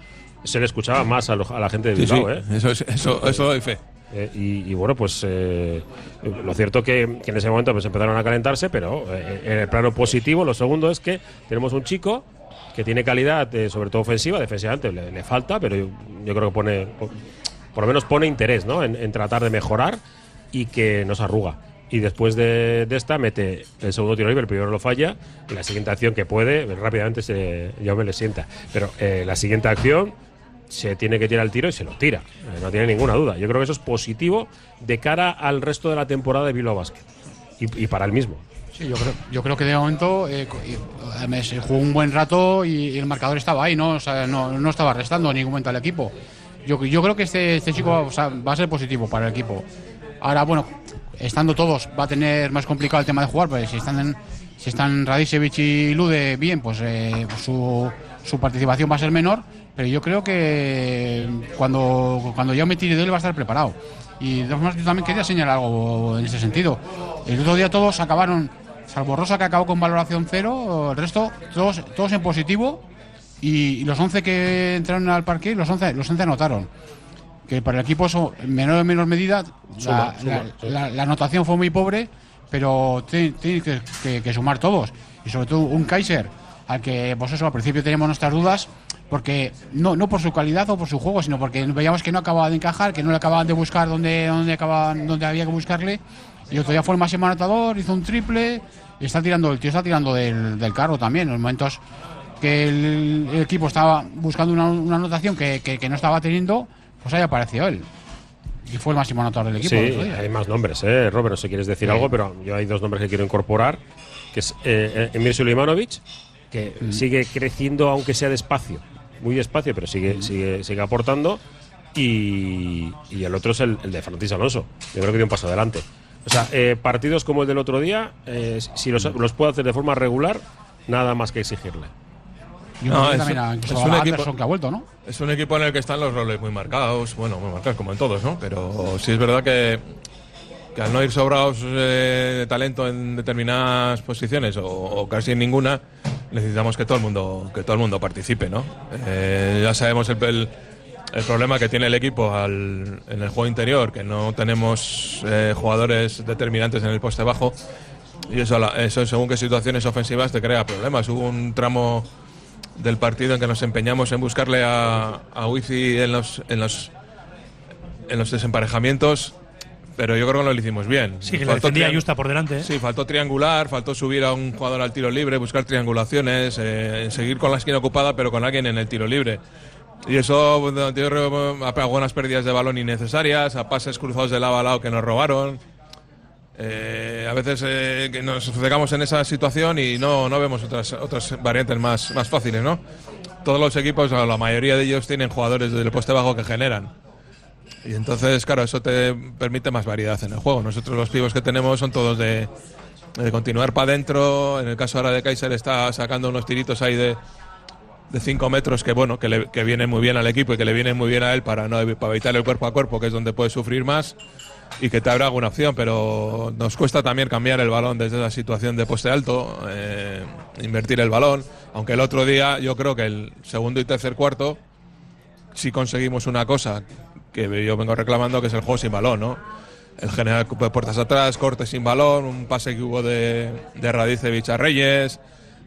Speaker 1: Se le escuchaba más a, lo- a la gente de
Speaker 4: Sí, sí,
Speaker 1: Bilbao, ¿eh?
Speaker 4: eso, es- eso, eso doy fe.
Speaker 1: Eh, y, y bueno, pues eh, lo cierto que, que en ese momento pues empezaron a calentarse, pero eh, en el plano positivo, lo segundo es que tenemos un chico que tiene calidad, eh, sobre todo ofensiva, defensivamente le, le falta, pero yo, yo creo que pone, por, por lo menos pone interés ¿no? en, en tratar de mejorar y que no se arruga. Y después de, de esta mete el segundo tiro libre, el primero lo falla, y la siguiente acción que puede, rápidamente se, ya me le sienta. Pero eh, la siguiente acción se tiene que tirar el tiro y se lo tira. Eh, no tiene ninguna duda. Yo creo que eso es positivo de cara al resto de la temporada de Bilbao Basket. Y, y para él mismo.
Speaker 3: Sí, yo creo, yo creo que de momento eh, eh, jugó un buen rato y, el marcador estaba ahí, ¿no? No, no estaba restando en ningún momento al equipo. Yo, yo creo que este, este chico va a ser positivo para el equipo. Ahora, bueno, estando todos, va a tener más complicado el tema de jugar, porque si están, en- si están Radicevich y Lude bien, pues eh, su, su participación va a ser menor, pero yo creo que cuando, cuando ya me tire de él va a estar preparado. Y de formas, yo también quería señalar algo en ese sentido. El otro día todos acabaron, salvo Rosa que acabó con valoración cero, el resto todos, todos en positivo y, y los 11 que entraron al parque, los 11, los 11 anotaron. Que para el equipo eso, en menor o menor medida,
Speaker 1: Suma,
Speaker 3: la,
Speaker 1: suma,
Speaker 3: la-
Speaker 1: sí.
Speaker 3: la- la anotación fue muy pobre, pero tienen tiene que, que- que sumar todos. Y sobre todo un Kaiser, al que pues eso, al principio teníamos nuestras dudas, porque no, no por su calidad o por su juego, sino porque veíamos que no acababa de encajar, que no le acababan de buscar donde, donde, acababan, donde había que buscarle. Y otro día fue el máximo anotador, hizo un triple, y está tirando, el tío está tirando del, del carro también, en los momentos que el, el equipo estaba buscando una, una anotación que, que- que no estaba teniendo, pues ahí apareció él. Y fue el máximo anotador del equipo.
Speaker 1: Sí, hay más nombres, ¿eh, Robert? Si quieres decir
Speaker 3: Sí.
Speaker 1: algo, pero yo hay dos nombres que quiero incorporar, que es eh, Emir Sulimanovic, que sigue creciendo aunque sea despacio, muy despacio, pero
Speaker 3: Mm.
Speaker 1: sigue, sigue, sigue aportando, y, y el otro es el, el de Francis Alonso. Yo creo que dio un paso adelante. O sea, eh, partidos como el del otro día, eh, si los, los puede hacer de forma regular, nada más que exigirle.
Speaker 3: Y
Speaker 4: No, es-
Speaker 3: también a, incluso
Speaker 4: es un equipo-
Speaker 3: que ha vuelto, ¿no?
Speaker 4: Es un equipo en el que están los roles muy marcados, bueno, muy marcados como en todos, ¿no? Pero sí es verdad que, que al no ir sobrados eh, de talento en determinadas posiciones o, o casi en ninguna, necesitamos que todo el mundo que todo el mundo participe, ¿no? Eh, ya sabemos el, el- problema que tiene el equipo al- en el juego interior, que no tenemos eh, jugadores determinantes en el poste bajo y eso, eso según qué situaciones ofensivas te crea problemas. Hubo un tramo del partido en que nos empeñamos en buscarle a, a Wifi en los, en los en los desemparejamientos, pero yo creo que no lo hicimos bien.
Speaker 5: Sí, que defendía
Speaker 4: triang-
Speaker 5: Justa por delante. ¿eh?
Speaker 4: Sí, faltó triangular, faltó subir a un jugador al tiro libre, buscar triangulaciones, eh, seguir con la esquina ocupada, pero con alguien en el tiro libre. Y eso a algunas pérdidas de balón innecesarias, a pases cruzados de lado a lado que nos robaron. Eh, a veces eh, que nos cegamos en esa situación y no, no vemos otras, otras variantes más, más fáciles, ¿no? Todos los equipos, la mayoría de ellos, tienen jugadores del poste bajo que generan. Y entonces, claro, eso te permite más variedad en el juego. Nosotros los pibos que tenemos son todos de, de continuar para adentro. En el caso ahora de Kaiser está sacando unos tiritos ahí de, de 5 metros que bueno, que, le, que viene muy bien al equipo y que le viene muy bien a él para no para evitar el cuerpo a cuerpo, que es donde puede sufrir más y que te abre alguna opción, pero nos cuesta también cambiar el balón desde la situación de poste alto, eh, invertir el balón, aunque el otro día yo creo que el segundo y tercer cuarto si conseguimos una cosa que yo vengo reclamando, que es el juego sin balón, ¿no? El general de puertas atrás, corte sin balón, un pase que hubo de, de Radicevich a Reyes,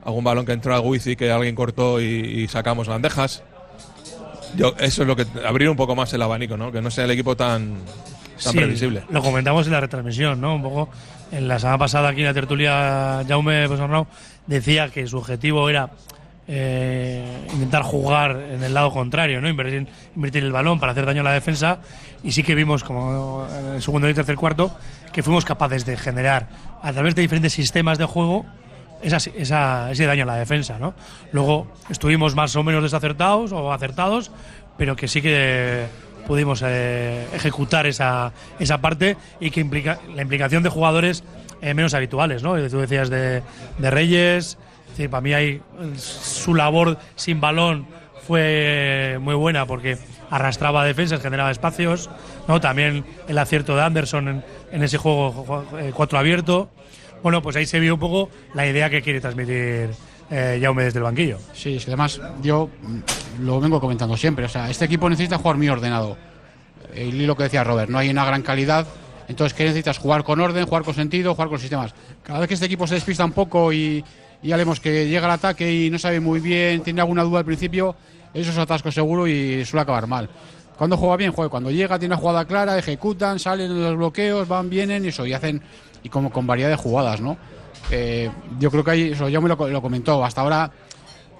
Speaker 4: algún balón que entró a Wizi que alguien cortó y, y sacamos bandejas. Yo, eso es lo que abrir un poco más el abanico, ¿no? Que no sea el equipo tan, tan
Speaker 5: Sí,
Speaker 4: previsible.
Speaker 5: Lo comentamos en la retransmisión, ¿no? Un poco en la semana pasada aquí en la tertulia, Jaume Besarnau decía que su objetivo era eh, intentar jugar en el lado contrario, ¿no? Invertir, el balón para hacer daño a la defensa. Y sí que vimos, como en el segundo y tercer cuarto, que fuimos capaces de generar a través de diferentes sistemas de juego esa, ese daño a la defensa, ¿no? Luego estuvimos más o menos desacertados o acertados, pero que sí que pudimos eh, ejecutar esa, esa parte y que implica la implicación de jugadores eh, menos habituales, ¿no? Tú decías de, de Reyes, es decir, para mí hay su labor sin balón fue muy buena porque arrastraba defensas, generaba espacios, ¿no? También el acierto de Anderson en, ese juego eh, cuatro abierto. Bueno, pues ahí se vio un poco la idea que quiere transmitir eh, Jaume desde el banquillo.
Speaker 3: Sí, es además yo lo vengo comentando siempre. O sea, este equipo necesita jugar muy ordenado. Y lo que decía Robert, no hay una gran calidad. Entonces, ¿qué necesitas? Jugar con orden, jugar con sentido, jugar con sistemas. Cada vez que este equipo se despista un poco y, y ya vemos que llega al ataque y no sabe muy bien, tiene alguna duda al principio, eso es atasco seguro y suele acabar mal. Cuando juega bien, juega. Cuando llega, tiene una jugada clara, ejecutan, salen los bloqueos, van, vienen y eso, y hacen, y como con variedad de jugadas, ¿no? Eh, yo creo que ahí, eso ya me lo, comentó, hasta ahora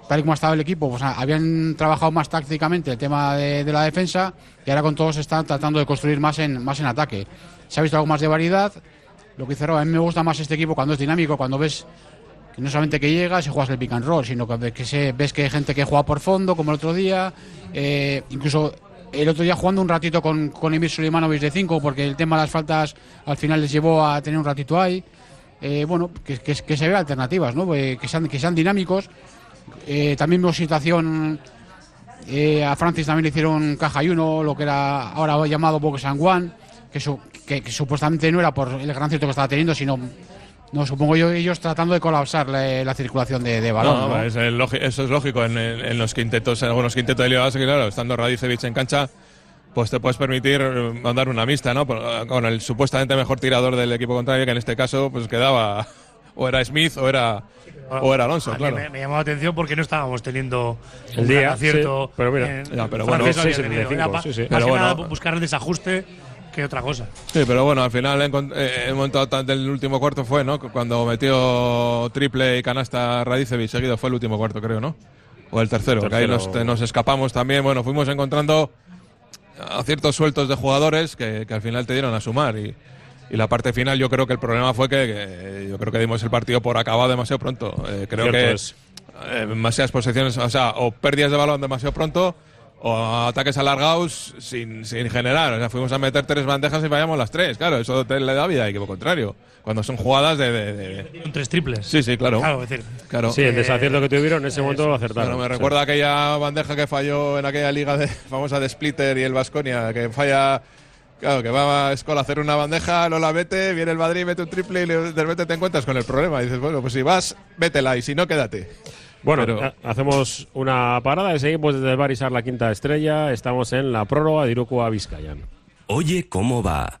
Speaker 3: tal y como ha estado el equipo, pues a- habían trabajado más tácticamente el tema de, la defensa y ahora con todos están tratando de construir más en, más en ataque. Se ha visto algo más de variedad. Lo que dice Rob, a mí me gusta más este equipo cuando es dinámico, cuando ves no solamente que llegas y juegas el pick and roll, sino que, que se- ves que hay gente que juega por fondo, como el otro día, eh, incluso el otro día jugando un ratito con, con Emir Suleimanovic de 5, porque el tema de las faltas al final les llevó a tener un ratito ahí. Eh, bueno, que, se vea alternativas, ¿no? Eh, que, sean, que sean dinámicos. También veo situación. eh, a Francis también le hicieron caja y uno, lo que era ahora llamado Box and One, que, su- que supuestamente no era por el gran cierto que estaba teniendo, sino, no supongo yo, ellos tratando de colapsar la, la circulación de, de balón.
Speaker 4: No,
Speaker 3: ¿no?
Speaker 4: es el logi- eso es lógico en, en- en los quintetos, en algunos quintetos de Liga claro, estando Radicevic en cancha, pues te puedes permitir mandar una mixta, ¿no? Con el supuestamente mejor tirador del equipo contrario, que en este caso pues quedaba o era Smith o era o era Alonso,
Speaker 5: A mí
Speaker 4: claro.
Speaker 5: me, me llamó la atención porque no estábamos teniendo
Speaker 1: El día, sí, pero mira.
Speaker 5: en-
Speaker 4: Ya, pero
Speaker 5: Francés
Speaker 4: bueno,
Speaker 5: había
Speaker 1: sí,
Speaker 5: tenido.
Speaker 1: 75,
Speaker 5: Era pa-
Speaker 1: sí, sí.
Speaker 5: Más
Speaker 4: Pero
Speaker 5: que
Speaker 4: bueno.
Speaker 5: nada buscar el desajuste que otra cosa.
Speaker 4: Sí, pero bueno, al final el momento tan- del último cuarto fue, ¿no? Cuando metió triple y canasta Radicevic seguido fue el último cuarto, creo, ¿no? O el tercero, que ahí nos, escapamos también. Bueno, fuimos encontrando aciertos sueltos de jugadores que, que al final te dieron a sumar y, y la parte final yo creo que el problema fue que, que yo creo que dimos el partido por acabado demasiado pronto. Eh, creo
Speaker 1: Cierto
Speaker 4: que
Speaker 1: es.
Speaker 4: eh, demasiadas posiciones, o sea, o pérdidas de balón demasiado pronto o ataques alargados sin, sin generar. O sea, fuimos a meter tres bandejas y fallamos las tres. Claro, eso te le da vida al equipo contrario. Cuando son jugadas de... de- de-
Speaker 5: tres triples.
Speaker 4: Sí, sí, claro.
Speaker 5: Claro, es decir,
Speaker 4: Claro.
Speaker 1: Sí, el desacierto que tuvieron en ese momento lo acertaron.
Speaker 4: me
Speaker 1: Sí.
Speaker 4: recuerda aquella bandeja que falló en aquella liga de, famosa de Splitter y el Vasconia, que falla. Claro, que va a Escola a hacer una bandeja, no la mete, viene el Madrid, mete un triple y de repente te encuentras con el problema. Y dices, bueno, pues si vas, vétela y si no, quédate.
Speaker 1: Bueno,
Speaker 4: Pero-
Speaker 1: ha- hacemos una parada y seguimos desde el Barisar la quinta estrella. Estamos en la prórroga de Iruko a Vizcayan.
Speaker 7: Oye, ¿cómo va?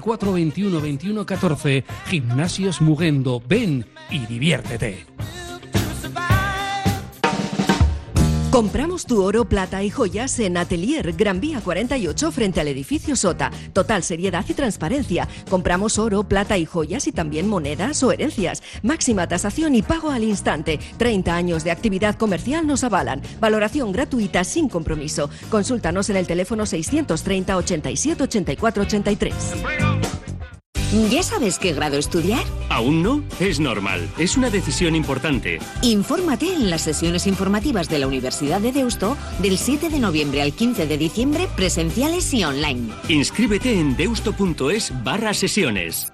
Speaker 8: 944 21 21 14. Gimnasios Mugendo. Ven y diviértete.
Speaker 9: Compramos tu oro, plata y joyas en Atelier Gran Vía 48 frente al edificio Sota. Total seriedad y transparencia. Compramos oro, plata y joyas y también monedas o herencias. Máxima tasación y pago al instante. 30 años de actividad comercial nos avalan. Valoración gratuita sin compromiso. Consúltanos en el teléfono 630 87 84 83.
Speaker 10: ¿Ya sabes qué grado estudiar?
Speaker 11: ¿Aún no? Es normal. Es una decisión importante.
Speaker 10: Infórmate en las sesiones informativas de la Universidad de Deusto del 7 de noviembre al 15 de diciembre, presenciales y online.
Speaker 11: Inscríbete en deusto.es barra sesiones.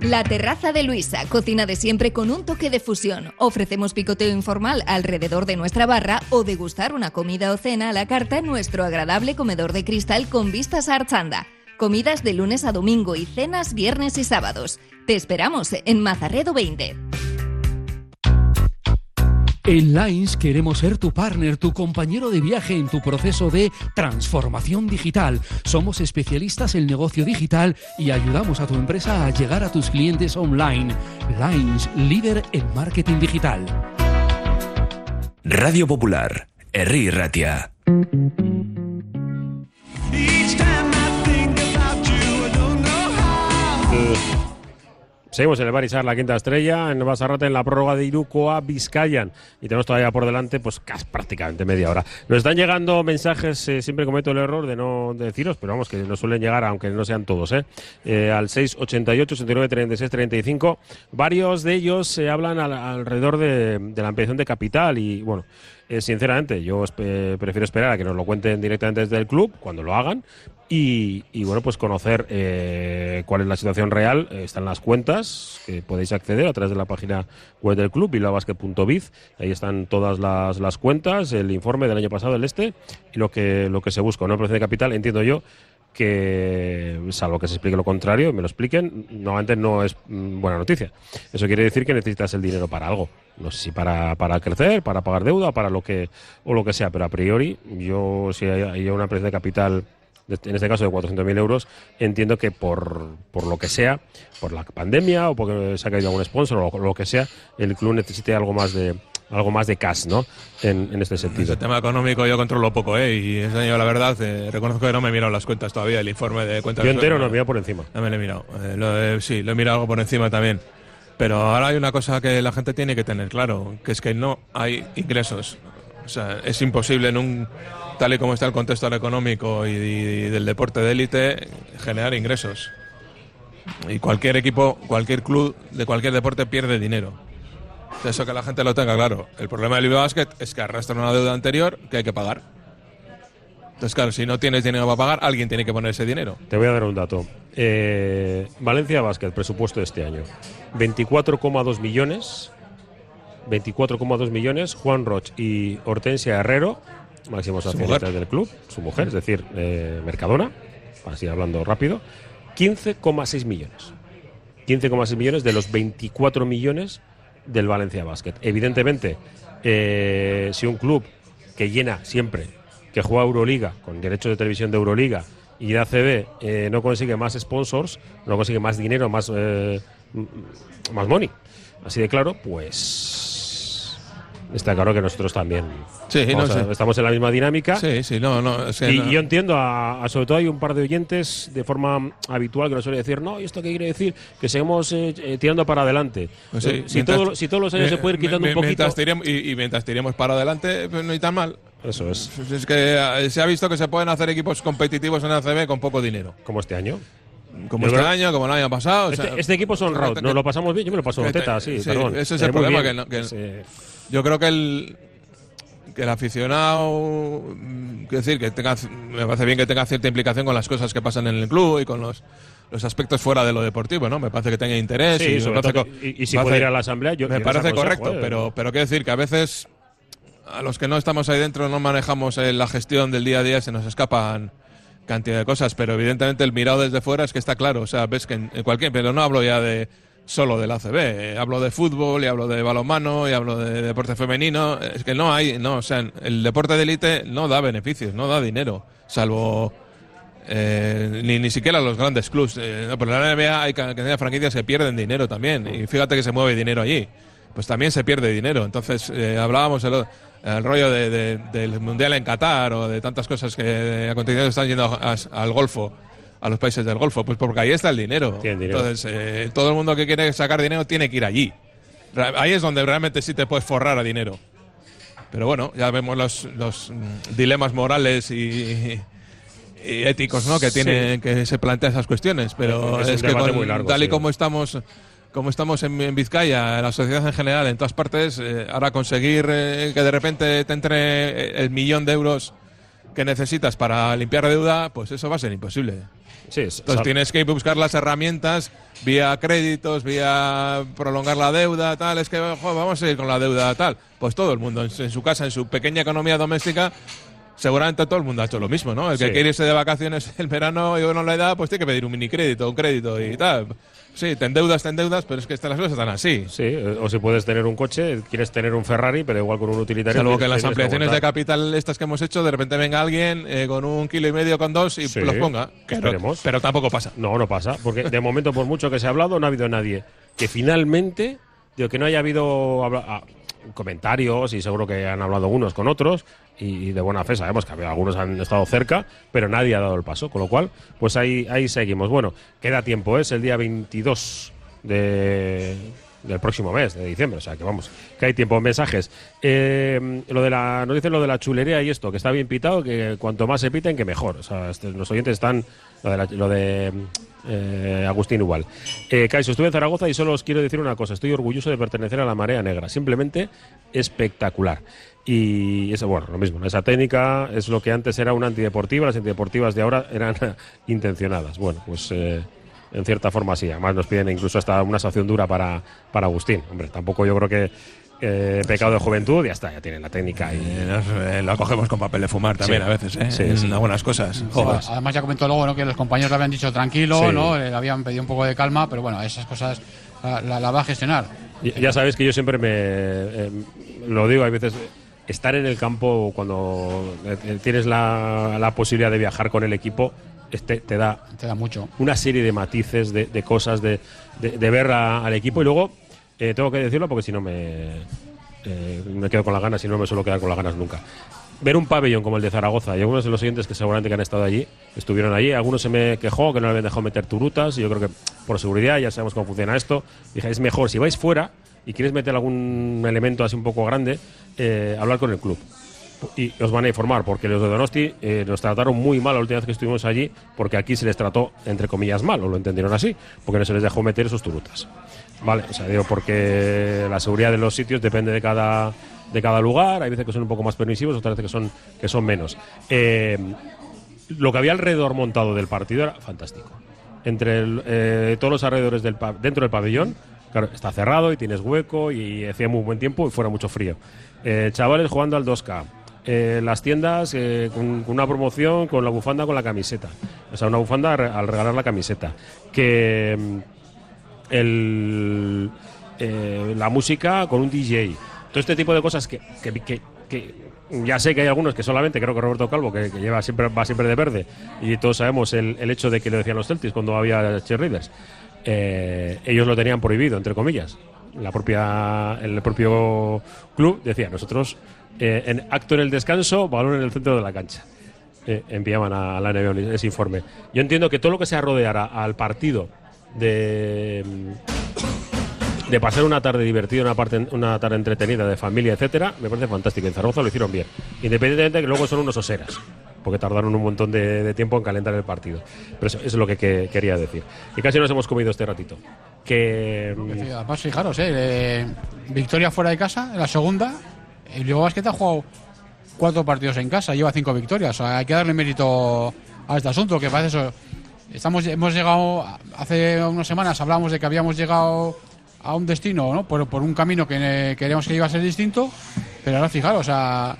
Speaker 12: La Terraza de Luisa, cocina de siempre con un toque de fusión. Ofrecemos picoteo informal alrededor de nuestra barra o degustar una comida o cena a la carta en nuestro agradable comedor de cristal con vistas a Archanda. Comidas de lunes a domingo y cenas viernes y sábados. Te esperamos en Mazarredo 20.
Speaker 8: En Lines queremos ser tu partner, tu compañero de viaje en tu proceso de transformación digital. Somos especialistas en negocio digital y ayudamos a tu empresa a llegar a tus clientes online. Lines, líder en marketing digital.
Speaker 7: Radio Popular, Herri Ratia.
Speaker 1: Seguimos en el Barisar, la quinta estrella, en Basarrate, en la prórroga de Iruko a Vizcayan. Y tenemos todavía por delante, pues casi prácticamente media hora. Nos están llegando mensajes, eh, siempre cometo el error de no deciros, pero vamos, que nos suelen llegar, aunque no sean todos, ¿eh? eh al 688 89 36 35. Varios de ellos se hablan alrededor de, de la ampliación de capital y, bueno, eh, sinceramente, yo prefiero esperar a que nos lo cuenten directamente desde el club, cuando lo hagan, y, bueno, pues conocer eh, cuál es la situación real. Eh, están las cuentas que podéis acceder a través de la página web del club, bilbaobasket.biz. Ahí están todas las, las, cuentas, el informe del año pasado, el este, y lo que, lo que se busca. Una operación de capital, entiendo yo, que, salvo que se explique lo contrario, me lo expliquen, normalmente no es mm, buena noticia. Eso quiere decir que necesitas el dinero para algo. No sé si para, para crecer, para pagar deuda, para lo que, o lo que sea, pero a priori, yo si hay, una empresa de capital en este caso de 400.000 euros, entiendo que por, por lo que sea, por la pandemia o porque se ha caído algún sponsor o lo, que sea, el club necesite algo más de algo más de cash, ¿no? En, en este sentido.
Speaker 4: El tema económico yo controlo poco, ¿eh? Y ese año, la verdad, eh, reconozco que no me he mirado las cuentas todavía, el informe de cuentas.
Speaker 1: Yo entero no, he mirado por encima.
Speaker 4: No me lo he mirado. Eh, sí, lo he mirado algo por encima también. Pero ahora hay una cosa que la gente tiene que tener claro, que es que no hay ingresos. O sea, es imposible en un tal y como está el contexto económico y, del deporte de élite, generar ingresos. Y cualquier equipo, cualquier club de cualquier deporte pierde dinero. Eso que la gente lo tenga claro. El problema del Basket es que arrastra una deuda anterior que hay que pagar. Entonces, claro, si no tienes dinero para pagar, alguien tiene que poner ese dinero.
Speaker 1: Te voy a dar un dato. Eh, Valencia Basket, presupuesto de este año. 24,2 millones. 24,2 millones. Juan Roch y Hortensia Herrero máximos accionistas del club, su mujer, es decir, eh, Mercadona, así hablando rápido, 15,6 millones. 15,6 millones de los 24 millones del Valencia Basket. Evidentemente, eh, si un club que llena siempre, que juega Euroliga, con derechos de televisión de Euroliga, y de ACB eh, no consigue más sponsors, no consigue más dinero, más, más money, así de claro, pues está claro que nosotros también
Speaker 4: sí,
Speaker 1: estamos en la misma dinámica.
Speaker 4: Sí, sí, no, no.
Speaker 1: y, yo entiendo, a, sobre todo hay un par de oyentes de forma habitual que nos suele decir, no, ¿y esto qué quiere decir? Que seguimos eh, eh, tirando para adelante.
Speaker 4: Pues
Speaker 1: eh, si, si, todos los años se puede ir quitando un poquito.
Speaker 4: y, mientras tiremos para adelante, pues no hay tan mal.
Speaker 1: Eso es.
Speaker 4: Es que se ha visto que se pueden hacer equipos competitivos en ACB con poco dinero.
Speaker 1: Como este año
Speaker 4: como este año, como el año pasado.
Speaker 1: Este, este, equipo son round, nos lo pasamos bien, yo me lo paso en teta, sí, perdón.
Speaker 4: Ese es el problema que, yo creo que el que el aficionado, mm, quiero decir, que tenga, me parece bien que tenga cierta implicación con las cosas que pasan en el club y con los, los aspectos fuera de lo deportivo, ¿no? Me parece que tenga interés.
Speaker 1: Sí,
Speaker 4: y, me
Speaker 1: sobre todo- y- y si puede ir a la asamblea, yo-
Speaker 4: Me parece correcto,
Speaker 1: eh.
Speaker 4: pero, pero quiero decir que a veces a los que no estamos ahí dentro no manejamos eh, la gestión del día a día, se nos escapan cantidad de cosas, pero evidentemente el mirado desde fuera es que está claro, o sea, ves que en, en cualquier, pero no hablo ya de solo del ACB, eh, hablo de fútbol y hablo de balonmano y hablo de deporte femenino, es que no hay, no, o sea, el deporte de élite no da beneficios, no da dinero, salvo eh, ni, ni siquiera los grandes clubs. Eh, pero la NBA hay cantidad franquicias que pierden dinero también. Y fíjate que se mueve dinero allí. Pues también se pierde dinero. Entonces, eh, hablábamos el, rollo de- de- del Mundial en Qatar o de tantas cosas que de acontecimientos están yendo a- al Golfo, a los países del Golfo. Pues porque ahí está el dinero. Entonces, eh, todo el mundo que quiere sacar dinero tiene que ir allí. Ahí es donde realmente sí te puedes forrar a dinero. Pero bueno, ya vemos los, los mm, dilemas morales y, y éticos ¿no? que
Speaker 1: Sí.
Speaker 4: tienen que se plantean esas cuestiones. Pero
Speaker 1: Es
Speaker 4: que con-
Speaker 1: largo,
Speaker 4: tal y
Speaker 1: sí.
Speaker 4: como estamos como estamos en, en Vizcaya, en la sociedad en general, en todas partes, eh, ahora conseguir eh, que de repente te entre el millón de euros que necesitas para limpiar deuda, pues eso va a ser imposible.
Speaker 1: Sí, es-
Speaker 4: Entonces tienes que buscar las herramientas vía créditos, vía prolongar la deuda, tal. Es que jo, vamos a ir con la deuda, tal. Pues todo el mundo en su casa, en su pequeña economía doméstica, seguramente todo el mundo ha hecho lo mismo, ¿no? El que
Speaker 1: Sí.
Speaker 4: quiere irse de vacaciones el verano y uno le da, pues tiene que pedir un mini crédito, un crédito y tal. Sí, te endeudas, te endeudas, pero es que estas las cosas están así.
Speaker 1: Sí, o si puedes tener un coche, quieres tener un Ferrari, pero igual con un utilitario.
Speaker 4: Salvo que las ampliaciones de capital estas que hemos hecho, de repente venga alguien eh, con un kilo y medio, con dos y
Speaker 1: Sí,
Speaker 4: los ponga. Pero, pero tampoco pasa.
Speaker 1: No, no pasa, porque de momento, por mucho que se ha hablado, no ha habido nadie que finalmente, digo, que no haya habido ah, comentarios y seguro que han hablado unos con otros y, de buena fe sabemos que algunos han estado cerca, pero nadie ha dado el paso, con lo cual, pues ahí, ahí seguimos. Bueno, queda tiempo, es el día 22 de del próximo mes, de diciembre, o sea que vamos, que hay tiempo. Mensajes. Eh, lo de la, nos dicen lo de la chulería y esto, que está bien pitado, que cuanto más se piten, que mejor. O sea, este- los oyentes están, lo de, la- lo de eh, Agustín igual. Eh, estuve en Zaragoza y solo os quiero decir una cosa, estoy orgulloso de pertenecer a la Marea Negra, simplemente espectacular. Y eso, bueno, lo mismo, esa técnica es lo que antes era una antideportiva, las antideportivas de ahora eran intencionadas. Bueno, pues eh, en cierta forma sí, además nos piden incluso hasta una sanción dura para, para Agustín. Hombre, tampoco yo creo que eh, pecado de juventud, ya está, ya tienen la técnica. Y,
Speaker 4: Eh, lo cogemos con papel de fumar también
Speaker 1: Sí.
Speaker 4: a veces, ¿eh?
Speaker 1: Sí,
Speaker 4: en
Speaker 1: sí.
Speaker 4: algunas cosas.
Speaker 3: Además ya comentó luego ¿no? que los compañeros le habían dicho tranquilo,
Speaker 1: Sí.
Speaker 3: ¿no? Le habían pedido un poco de calma, pero bueno, esas cosas la, la- la va a gestionar.
Speaker 1: Y- Ya sabéis que yo siempre me eh, lo digo, hay veces estar en el campo cuando eh, tienes la, la posibilidad de viajar con el equipo este, te da
Speaker 3: Te da mucho.
Speaker 1: una serie de matices, de, de cosas, de, de- de ver a- al equipo y luego eh, tengo que decirlo porque si no me, eh, me quedo con las ganas y no me suelo quedar con las ganas nunca. Ver un pabellón como el de Zaragoza y algunos de los oyentes que seguramente que han estado allí estuvieron allí. Algunos se me quejó que no le habían dejado meter turutas y yo creo que por seguridad ya sabemos cómo funciona esto. Dije, es mejor si vais fuera y quieres meter algún elemento así un poco grande, eh, hablar con el club y os van a informar, porque los de Donosti eh, nos trataron muy mal la última vez que estuvimos allí, porque aquí se les trató, entre comillas, mal, o lo entendieron así, porque no se les dejó meter esos turutas. Vale, o sea, digo, porque la seguridad de los sitios depende de cada, de cada lugar, hay veces que son un poco más permisivos, otras veces que son, que son menos. Eh, lo que había alrededor montado del partido era fantástico. Entre eh, todos los alrededores del dentro del pabellón, claro, está cerrado y tienes hueco y hacía muy buen tiempo y fuera mucho frío. Eh, chavales jugando al 2K. Eh, las tiendas con, con una promoción con la bufanda con la camiseta. O sea, una bufanda al regalar la camiseta. Que mm, el, eh, la música con un DJ. Todo este tipo de cosas que, que- que- ya sé que hay algunos que solamente, creo que Roberto Calvo, que, lleva siempre, va siempre de verde, y todos sabemos el, el hecho de que lo decían los Celtics cuando había cheerleaders. Eh, ellos lo tenían prohibido, entre comillas. La propia, el propio club decía, nosotros eh, en acto en el descanso, balón en el centro de la cancha. Eh, enviaban a, a la NBA ese informe. Yo entiendo que todo lo que sea rodear a- al partido de de pasar una tarde divertida, una, parte, una tarde entretenida de familia, etcétera, me parece fantástico. En Zaragoza lo hicieron bien. Independientemente de que luego son unos oseras, porque tardaron un montón de, tiempo en calentar el partido. Pero eso, es lo que, que quería decir. Y casi nos hemos comido este ratito. Que. mm,
Speaker 3: Además, fijaros, ¿eh? Eh, victoria fuera de casa, en la segunda. El Bilbao Basket ha jugado cuatro partidos en casa, lleva cinco victorias. Hay que darle mérito a este asunto, que parece eso. Estamos, hemos llegado, hace unas semanas hablábamos de que habíamos llegado a un destino, ¿no? Por, por un camino que queríamos que iba a ser distinto, pero ahora fijaros, o sea,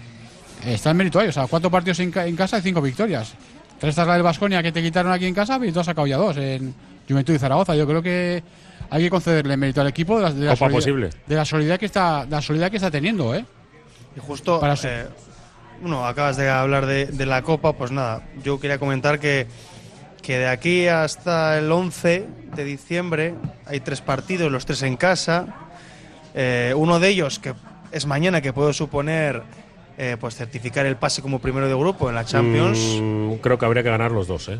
Speaker 3: está el mérito ahí, o sea, cuatro partidos en, ca- en casa y cinco victorias. Tres tras la del Vasconia que te quitaron aquí en casa y tú has sacado ya dos en Juventud y Zaragoza. Yo creo que hay que concederle mérito al equipo de la, de la
Speaker 1: Copa
Speaker 3: solidez-
Speaker 1: posible.
Speaker 3: de la solidaridad que está, de la solidaridad que está teniendo, ¿eh?
Speaker 2: Y justo,
Speaker 3: Para su-
Speaker 2: eh, bueno, acabas de hablar de, de la Copa, pues nada, yo quería comentar que, que de aquí hasta el 11 de diciembre hay tres partidos, los tres en casa. Eh, uno de ellos, que es mañana, que puedo suponer eh, pues certificar el pase como primero de grupo en la Champions.
Speaker 1: Mm, creo que habría que ganar los dos, ¿eh?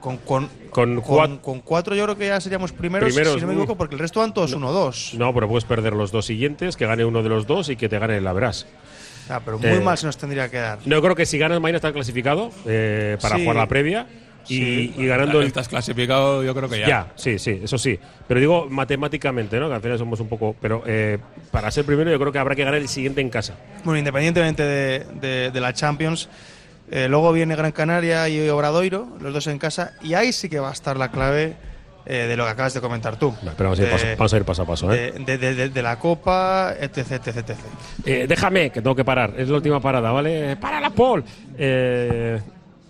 Speaker 2: Con, con,
Speaker 1: Con
Speaker 2: con,
Speaker 1: cuat-
Speaker 2: con cuatro yo creo que ya seríamos primeros,
Speaker 1: Primeros,
Speaker 2: si no me
Speaker 1: uh.
Speaker 2: equivoco, porque el resto van todos 1-2.
Speaker 1: No, pero puedes perder los dos siguientes, que gane uno de los dos y que te gane la verás.
Speaker 2: Ah, pero muy
Speaker 1: Eh,
Speaker 2: mal se nos tendría que dar.
Speaker 1: No creo que si ganas mañana estás clasificado eh, para
Speaker 2: Sí.
Speaker 1: jugar la previa
Speaker 2: Sí.
Speaker 1: y ganando el
Speaker 4: Estás clasificado, yo creo que ya.
Speaker 1: Ya, sí, sí, eso sí. Pero digo matemáticamente, ¿no? Que al final somos un poco. Pero eh, para ser primero, yo creo que habrá que ganar el siguiente en casa.
Speaker 2: Bueno, independientemente de, de- de la Champions, eh, luego viene Gran Canaria y Obradoiro, los dos en casa, y ahí sí que va a estar la clave eh, de lo que acabas de comentar tú.
Speaker 1: Pero vamos a ir,
Speaker 2: De-
Speaker 1: paso, vamos a, ir paso a paso, ¿eh?
Speaker 2: de, de- de- de la Copa, etc, etc, etc.
Speaker 1: Eh, déjame, que tengo que parar. Es la última parada, ¿vale? ¡Para la Paul!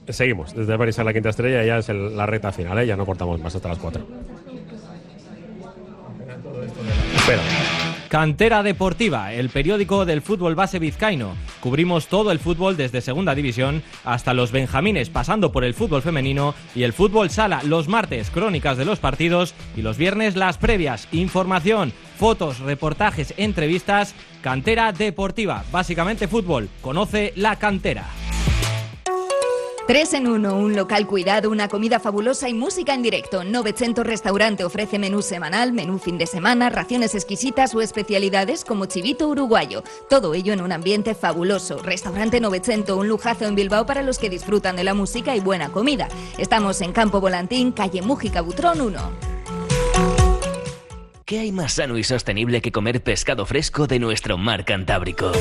Speaker 1: Seguimos. Desde París a la quinta estrella ya es la recta final, ¿eh? Ya no cortamos más hasta las cuatro. Espera.
Speaker 13: Cantera Deportiva, el periódico del fútbol base vizcaíno. Cubrimos todo el fútbol desde Segunda División hasta los Benjamines, pasando por el fútbol femenino y el fútbol sala. Los martes, crónicas de los partidos y los viernes, las previas. Información, fotos, reportajes, entrevistas. Cantera Deportiva, básicamente fútbol. Conoce la cantera.
Speaker 12: Tres en uno, un local cuidado, una comida fabulosa y música en directo. 900 Restaurante ofrece menú semanal, menú fin de semana, raciones exquisitas o especialidades como chivito uruguayo. Todo ello en un ambiente fabuloso. Restaurante 900, un lujazo en Bilbao para los que disfrutan de la música y buena comida. Estamos en Campo Volantín, calle Mújica Butrón 1.
Speaker 7: ¿Qué hay más sano y sostenible que comer pescado fresco de nuestro mar Cantábrico?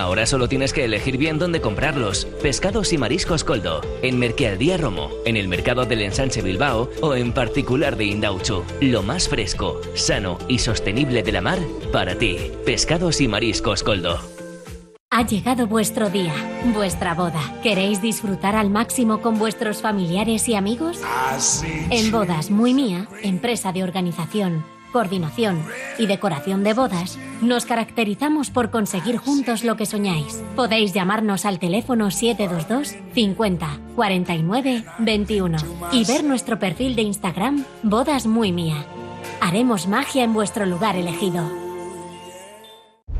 Speaker 7: Ahora solo tienes que elegir bien dónde comprarlos. Pescados y mariscos Coldo, en Mercadería Romo, en el mercado del Ensanche Bilbao o en particular de Indauchu. Lo más fresco, sano y sostenible de la mar para ti. Pescados y mariscos Coldo.
Speaker 14: Ha llegado vuestro día, vuestra boda. ¿Queréis disfrutar al máximo con vuestros familiares y amigos? En Bodas Muy Mía, empresa de organización, coordinación y decoración de bodas, nos caracterizamos por conseguir juntos lo que soñáis. Podéis llamarnos al teléfono 722 50 49 21 y ver nuestro perfil de Instagram Bodas Muy Mía. Haremos magia en vuestro lugar elegido.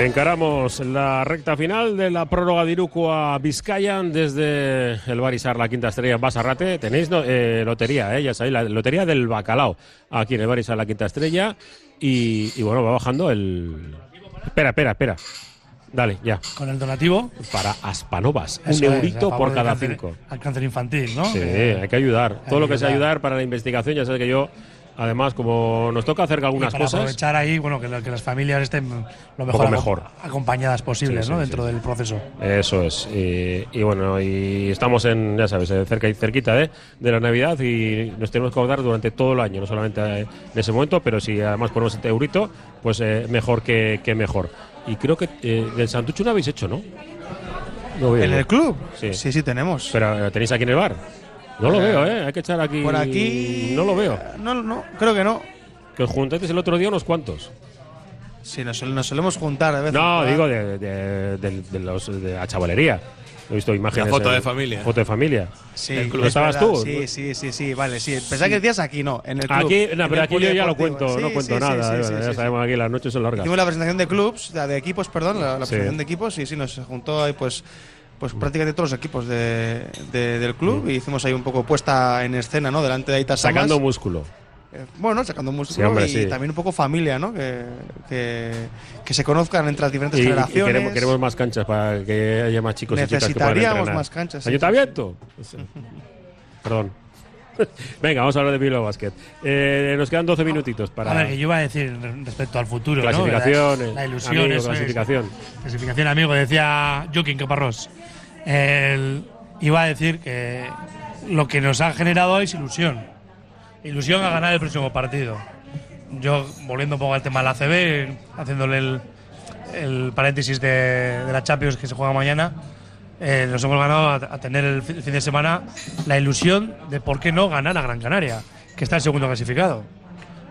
Speaker 1: Encaramos la recta final de la prórroga de Iruko a Vizcayan desde el Barisar, la quinta estrella en Basarrate. Tenéis eh, lotería, eh, ya sabéis, la lotería del bacalao aquí en el Barisar, la quinta estrella. Y, y bueno, va bajando el. Espera, espera, espera. Dale, ya.
Speaker 5: Con el donativo.
Speaker 1: Para Aspanovas, un
Speaker 5: Eso
Speaker 1: eurito por cada
Speaker 5: cáncer-
Speaker 1: cinco.
Speaker 5: Al cáncer infantil, ¿no?
Speaker 1: Sí,
Speaker 5: Que-
Speaker 1: hay que ayudar. Todo lo que sea
Speaker 5: ayudar
Speaker 1: para la investigación, ya sabes que yo, además, como nos toca hacer
Speaker 5: y
Speaker 1: algunas
Speaker 5: para
Speaker 1: cosas.
Speaker 5: aprovechar ahí, bueno, que, la- que las familias estén lo mejor, acom-
Speaker 1: mejor.
Speaker 5: acompañadas posibles,
Speaker 1: Sí,
Speaker 5: ¿no?
Speaker 1: sí,
Speaker 5: Dentro
Speaker 1: sí.
Speaker 5: del proceso.
Speaker 1: Eso es. Y, y bueno, y estamos en, ya sabes, eh, cerca y cerquita de, de la Navidad y nos tenemos que acordar durante todo el año, no solamente eh, en ese momento, pero si además ponemos este eurito, pues eh, mejor que, que mejor. Y creo que eh, del Santucho no habéis hecho, ¿no? No
Speaker 2: ¿En el club?
Speaker 1: Sí.
Speaker 2: Sí, sí, tenemos.
Speaker 1: Pero eh, tenéis aquí en el bar. No lo
Speaker 2: Eh,
Speaker 1: veo, ¿eh? Hay que echar aquí.
Speaker 2: Por aquí.
Speaker 1: No lo veo.
Speaker 2: No, no, creo que no.
Speaker 1: Que os juntasteis el otro día unos cuantos.
Speaker 2: Sí, nos, nos solemos juntar de vez
Speaker 1: No, digo de, de, de- de los, de la chavalería. He visto imágenes.
Speaker 4: foto
Speaker 1: en-
Speaker 4: de familia.
Speaker 1: Foto de familia.
Speaker 2: Sí,
Speaker 1: ¿No
Speaker 2: es
Speaker 1: estabas
Speaker 2: verdad.
Speaker 1: tú?
Speaker 2: Sí, sí, sí, sí, vale, sí. Pensaba que decías aquí, no, en el club.
Speaker 1: Aquí, no,
Speaker 2: el
Speaker 1: pero aquí yo ya lo cuento, no cuento
Speaker 2: sí,
Speaker 1: nada.
Speaker 2: sí,
Speaker 1: eh,
Speaker 2: sí,
Speaker 1: ya
Speaker 2: sí,
Speaker 1: sabemos aquí las noches son largas.
Speaker 2: Hicimos la presentación de clubs, la de equipos, perdón, la, la
Speaker 1: Sí.
Speaker 2: presentación de equipos, y sí, nos juntó ahí, pues, pues prácticamente todos los equipos de, de- del club y hicimos ahí un poco puesta en escena, ¿no? Delante de Aitas
Speaker 1: Sacando músculo.
Speaker 2: Eh, Bueno, sacando músculo
Speaker 1: Sí, hombre,
Speaker 2: y
Speaker 1: sí.
Speaker 2: también un poco familia, ¿no? Que, que, que se conozcan entre las diferentes
Speaker 1: Y, y
Speaker 2: generaciones.
Speaker 1: queremos, queremos más canchas para que haya más chicos y chicas que puedan
Speaker 2: Necesitaríamos más canchas.
Speaker 1: Ayuntamiento. Perdón. Venga, vamos a hablar de Bilbao Basket. Eh, nos quedan 12 minutitos para
Speaker 5: A ver, que yo iba a decir respecto al futuro.
Speaker 1: Clasificación,
Speaker 5: La, la ilusión,
Speaker 1: amigo,
Speaker 5: eso es.
Speaker 1: clasificación.
Speaker 5: Clasificación, amigo. Decía Joaquín Caparrós. El- iba a decir que lo que nos ha generado es ilusión. Ilusión a ganar el próximo partido. Yo, volviendo un poco al tema de la CB, haciéndole el, el paréntesis de, de la Champions que se juega mañana, eh, nos hemos ganado a, tener el fi- el fin de semana la ilusión de por qué no ganar a Gran Canaria, que está el segundo clasificado.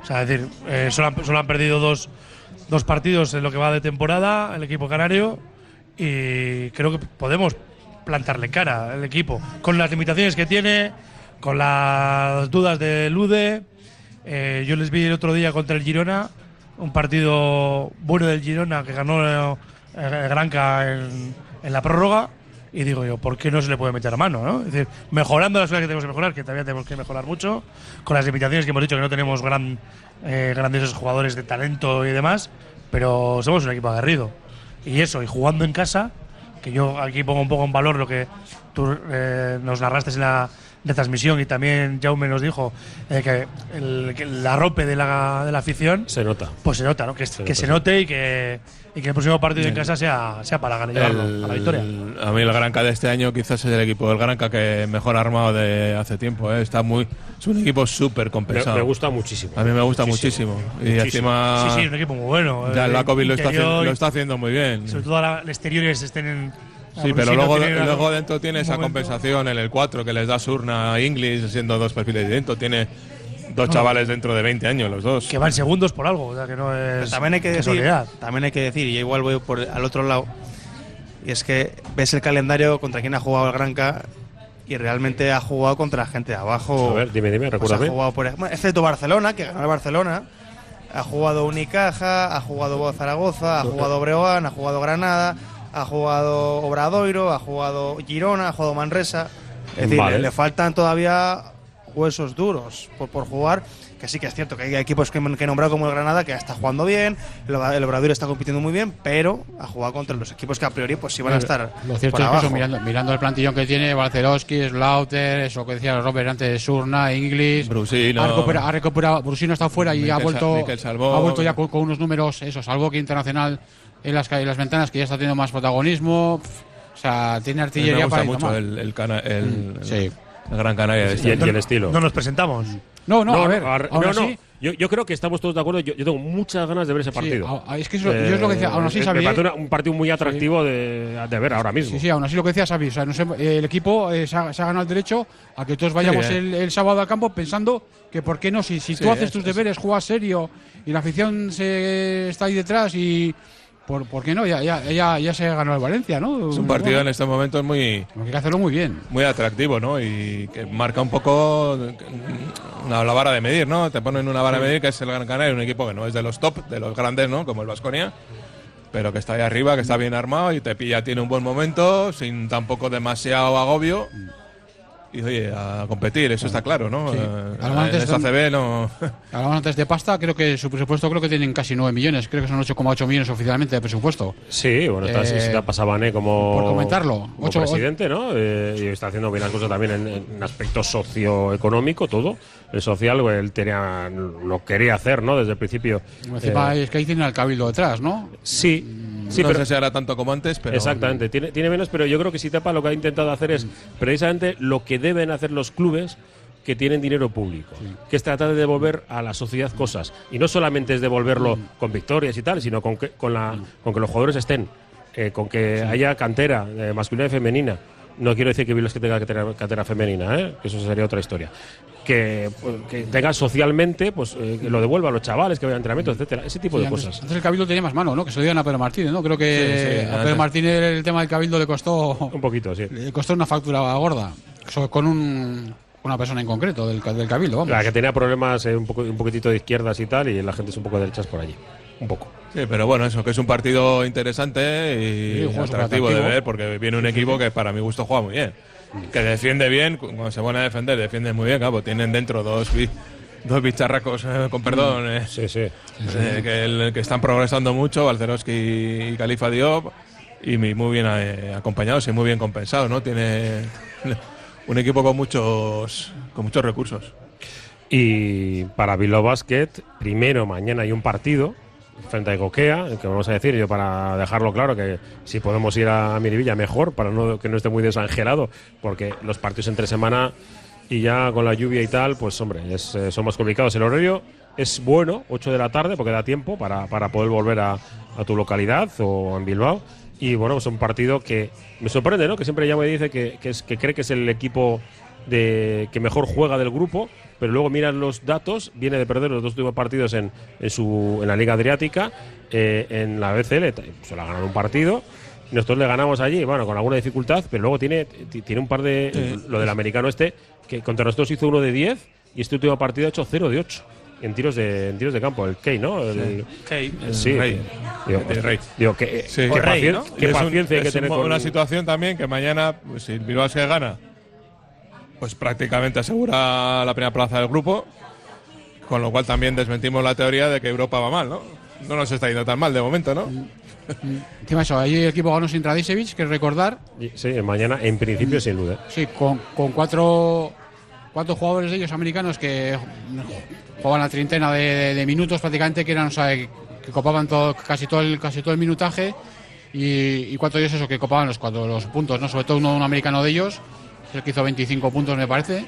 Speaker 5: O sea, es decir, eh, solo, han, perdido dos, dos partidos en lo que va de temporada el equipo canario y creo que podemos plantarle cara al equipo con las limitaciones que tiene, con las dudas de Lude. Eh, yo les vi el otro día contra el Girona, un partido bueno del Girona que ganó eh, Granca en la prórroga. Y digo yo, ¿por qué no se le puede meter mano? ¿no? Es decir, mejorando las cosas que tenemos que mejorar, que todavía tenemos que mejorar mucho, con las limitaciones que hemos dicho que no tenemos gran, eh, grandes jugadores de talento y demás, pero somos un equipo aguerrido. Y eso, y jugando en casa, que yo aquí pongo un poco en valor lo que tú eh, nos narraste en la de transmisión y también Jaume nos dijo eh, que, el, que la rope de la, de la afición
Speaker 1: se nota
Speaker 5: pues se nota ¿no? que, que
Speaker 1: nota,
Speaker 5: se
Speaker 1: sí.
Speaker 5: note y que, y que el próximo partido en casa sea, sea para ganar
Speaker 4: El-
Speaker 5: a la victoria
Speaker 4: A mí el Granca de este año quizás es el equipo del Granca que mejor armado de hace tiempo. ¿eh? Está muy, es un equipo súper compensado.
Speaker 1: Me- me gusta muchísimo.
Speaker 4: A mí me gusta
Speaker 1: Muchísimo.
Speaker 4: muchísimo. Y
Speaker 1: Muchísimo.
Speaker 4: encima.
Speaker 5: sí sí un equipo muy bueno
Speaker 4: Ya el
Speaker 5: Eh,
Speaker 4: Lakovic lo está, haciendo, lo está haciendo muy bien.
Speaker 5: sobre todo ahora los exteriores estén en
Speaker 4: Sí, pero luego,
Speaker 5: tiene
Speaker 4: luego dentro tiene esa
Speaker 5: momento-
Speaker 4: compensación en el 4 que les da Surna a Inglis, siendo dos perfiles distintos. Tiene dos
Speaker 5: No.
Speaker 4: chavales dentro de 20 años, los dos.
Speaker 5: que van segundos por algo o sea que no es
Speaker 2: Pero también hay que decir, también hay que decir, y igual voy por al otro lado, y es que ves el calendario contra quién ha jugado el Granca y realmente ha jugado contra la gente de abajo.
Speaker 1: A ver, dime, dime,
Speaker 2: Pues
Speaker 1: recuérdame.
Speaker 2: ha jugado por bueno, excepto Barcelona, que ganó el Barcelona. Ha jugado Unicaja, ha jugado Zaragoza, ha jugado Breogán, ha jugado Granada, ha jugado Obradoiro, ha jugado Girona, ha jugado Manresa. Es decir, le faltan todavía huesos duros por, por jugar. Que sí que es cierto que hay equipos que, que he nombrado como el Granada que está jugando bien, el, el Obradoiro está compitiendo muy bien, pero ha jugado contra los equipos que a priori pues sí van a estar
Speaker 3: Lo cierto
Speaker 2: por
Speaker 3: es que eso, mirando, mirando el plantillón que tiene Barcelowski, Slaughter, eso que decía Robert antes, Surna, Inglis.
Speaker 4: Brusino.
Speaker 3: Ha recuperado, ha recuperado Brusino está fuera y
Speaker 4: Miquel
Speaker 3: ha vuelto,
Speaker 4: Salvó.
Speaker 3: ha vuelto ya con, con unos números, eso, salvo que internacional en las, en las ventanas, que ya está teniendo más protagonismo. O sea, tiene
Speaker 4: me
Speaker 3: artillería
Speaker 4: gusta
Speaker 3: para
Speaker 4: mucho el, el, cana- el,
Speaker 3: Mm, sí.
Speaker 4: Gran Canaria. de
Speaker 1: Y el, y el estilo.
Speaker 5: no nos presentamos
Speaker 3: No, no, a ver, aún
Speaker 1: no,
Speaker 3: así-
Speaker 1: no. Yo, yo creo que estamos todos de acuerdo. Yo, yo tengo muchas ganas de ver ese
Speaker 3: Sí,
Speaker 1: partido.
Speaker 3: a- es que eso- yo es lo que decía, aún así,
Speaker 1: Eh, me
Speaker 3: Xavi,
Speaker 1: parece
Speaker 3: eh,
Speaker 1: una- un partido muy atractivo de, de ver ahora mismo.
Speaker 3: Sí, sí, aún así lo que decía Xavi, o sea, no sé, eh, el equipo eh, se, ha, se ha ganado el derecho a que todos vayamos
Speaker 1: eh.
Speaker 3: el, el sábado al campo pensando que por qué no, si, si
Speaker 4: Sí,
Speaker 3: tú haces
Speaker 4: es-
Speaker 3: tus
Speaker 4: es-
Speaker 3: deberes, juegas serio y la afición se está ahí detrás y por, ¿por qué no? Ya, ya, ya, ya se ganó el Valencia, ¿no?
Speaker 4: Es un partido en estos momentos muy,
Speaker 3: hay que hacerlo muy bien.
Speaker 4: muy atractivo, ¿no? Y que marca un poco una, la vara de medir, ¿no? Te ponen una vara de medir que es el Gran Canaria, un equipo que no es de los top, de los grandes, ¿no? Como el Vasconia, pero que está ahí arriba, que está bien armado y te pilla, tiene un buen momento, sin tampoco demasiado agobio. Y oye, a competir, eso está claro, ¿no?
Speaker 3: Sí.
Speaker 4: Eh, en
Speaker 3: antes
Speaker 4: esta
Speaker 3: están-
Speaker 4: CB no.
Speaker 3: Hablamos antes de pasta, creo que su presupuesto creo que tienen casi 9 millones, creo que son 8,8 millones oficialmente de presupuesto.
Speaker 1: Sí, bueno, está,
Speaker 3: Eh,
Speaker 1: está como,
Speaker 3: por comentarlo,
Speaker 1: como
Speaker 3: ocho-
Speaker 1: presidente, ¿no? Eh, y está haciendo bien las cosas también en, en aspecto socioeconómico, todo. El social, pues, él tenía, lo quería hacer, ¿no? Desde el principio. Eh,
Speaker 3: es que ahí tienen al cabildo detrás, ¿no?
Speaker 1: sí, sí,
Speaker 4: no
Speaker 1: pero
Speaker 4: sé si hará tanto como antes, pero.
Speaker 1: Exactamente, tiene, tiene menos, pero yo creo que Sitapa lo que ha intentado hacer es precisamente lo que deben hacer los clubes que tienen dinero público, que es tratar de devolver a la sociedad cosas. Y no solamente es devolverlo con victorias y tal, sino con que, con la, con que los jugadores estén, eh, con que haya cantera eh, masculina y femenina. No quiero decir que Vilos que tenga cantera femenina, ¿eh? que eso sería otra historia. Que, pues, que tenga socialmente, pues eh, que lo devuelva a los chavales, que vayan a entrenamientos, etcétera, ese tipo
Speaker 3: Sí,
Speaker 1: de
Speaker 3: antes,
Speaker 1: cosas.
Speaker 3: antes el Cabildo tenía más mano, ¿no? Que se lo dieron a Pedro Martínez, ¿no? Creo que
Speaker 4: Sí, sí,
Speaker 3: a Pedro
Speaker 4: antes.
Speaker 3: Martínez el tema del Cabildo le costó
Speaker 1: Un poquito, sí.
Speaker 3: le costó una factura gorda con un- una persona en concreto del, del Cabildo, vamos.
Speaker 1: La que tenía problemas eh, un, poco, un poquitito de izquierdas y tal, y la gente es un poco derechas por allí. un poco.
Speaker 4: Sí, pero bueno, eso, que es un partido interesante y
Speaker 3: Sí,
Speaker 4: atractivo de ver, porque viene un equipo que para mi gusto juega muy bien. Que defiende bien, cuando se pone a defender, defiende muy bien, claro, tienen dentro dos, dos bicharracos, eh, con perdón, eh,
Speaker 1: Sí, sí.
Speaker 4: eh, que, el- que están progresando mucho, Balcerowski y Califa Diop, y muy muy bien eh, acompañados y muy bien compensados, ¿no? Tiene un equipo con muchos, con muchos recursos.
Speaker 1: Y para Bilbao Basket, primero mañana hay un partido frente a Coquea, que vamos a decir yo para dejarlo claro que si podemos ir a Miribilla mejor, para no, que no esté muy desangelado, porque los partidos entre semana y ya con la lluvia y tal, pues hombre, es, eh, son complicados. El horario es bueno, 8 de la tarde, porque da tiempo para, para poder volver a, a tu localidad o en Bilbao. Y bueno, es un partido que me sorprende, ¿no? Que siempre ya me dice que, que, es, que cree que es el equipo de que mejor juega del grupo, pero luego miras los datos, viene de perder los dos últimos partidos en, en, su, en la Liga Adriática, eh, en la BCL se la ganaron un partido, nosotros le ganamos allí, bueno, con alguna dificultad, pero luego tiene, tiene un par de,
Speaker 4: Sí.
Speaker 1: lo del americano este, que contra nosotros hizo uno de 10 y este último partido ha hecho 0 de 8. En tiros de, en tiros de campo, el Key, ¿no? El,
Speaker 4: Key, el
Speaker 1: sí,
Speaker 4: Rey.
Speaker 1: Digo,
Speaker 4: El Rey.
Speaker 1: digo, que,
Speaker 4: Sí.
Speaker 1: qué,
Speaker 4: O Rey,
Speaker 1: pacien-
Speaker 4: ¿no?
Speaker 1: qué
Speaker 4: Es un-
Speaker 1: paciencia hay que
Speaker 4: es
Speaker 1: tener
Speaker 4: mo-
Speaker 1: con
Speaker 4: una situación también que mañana, pues, si el Bilbao es que gana, pues prácticamente asegura la primera plaza del grupo, con lo cual también desmentimos la teoría de que Europa va mal, ¿no? No nos está yendo tan mal de momento, ¿no?
Speaker 3: Encima eso, ahí el equipo ganó sin Radicevic, que recordar.
Speaker 1: Sí, mañana en principio sin duda.
Speaker 3: Sí, con, con cuatro, cuatro jugadores de ellos americanos que jugaban la treintena de, de- de minutos prácticamente, que eran, o sea, que, que copaban todo, casi todo el, casi todo el minutaje. Y, y cuatro de ellos eso, que copaban los cuatro los puntos, ¿no? Sobre todo uno, un americano de ellos, es el que hizo 25 puntos me parece.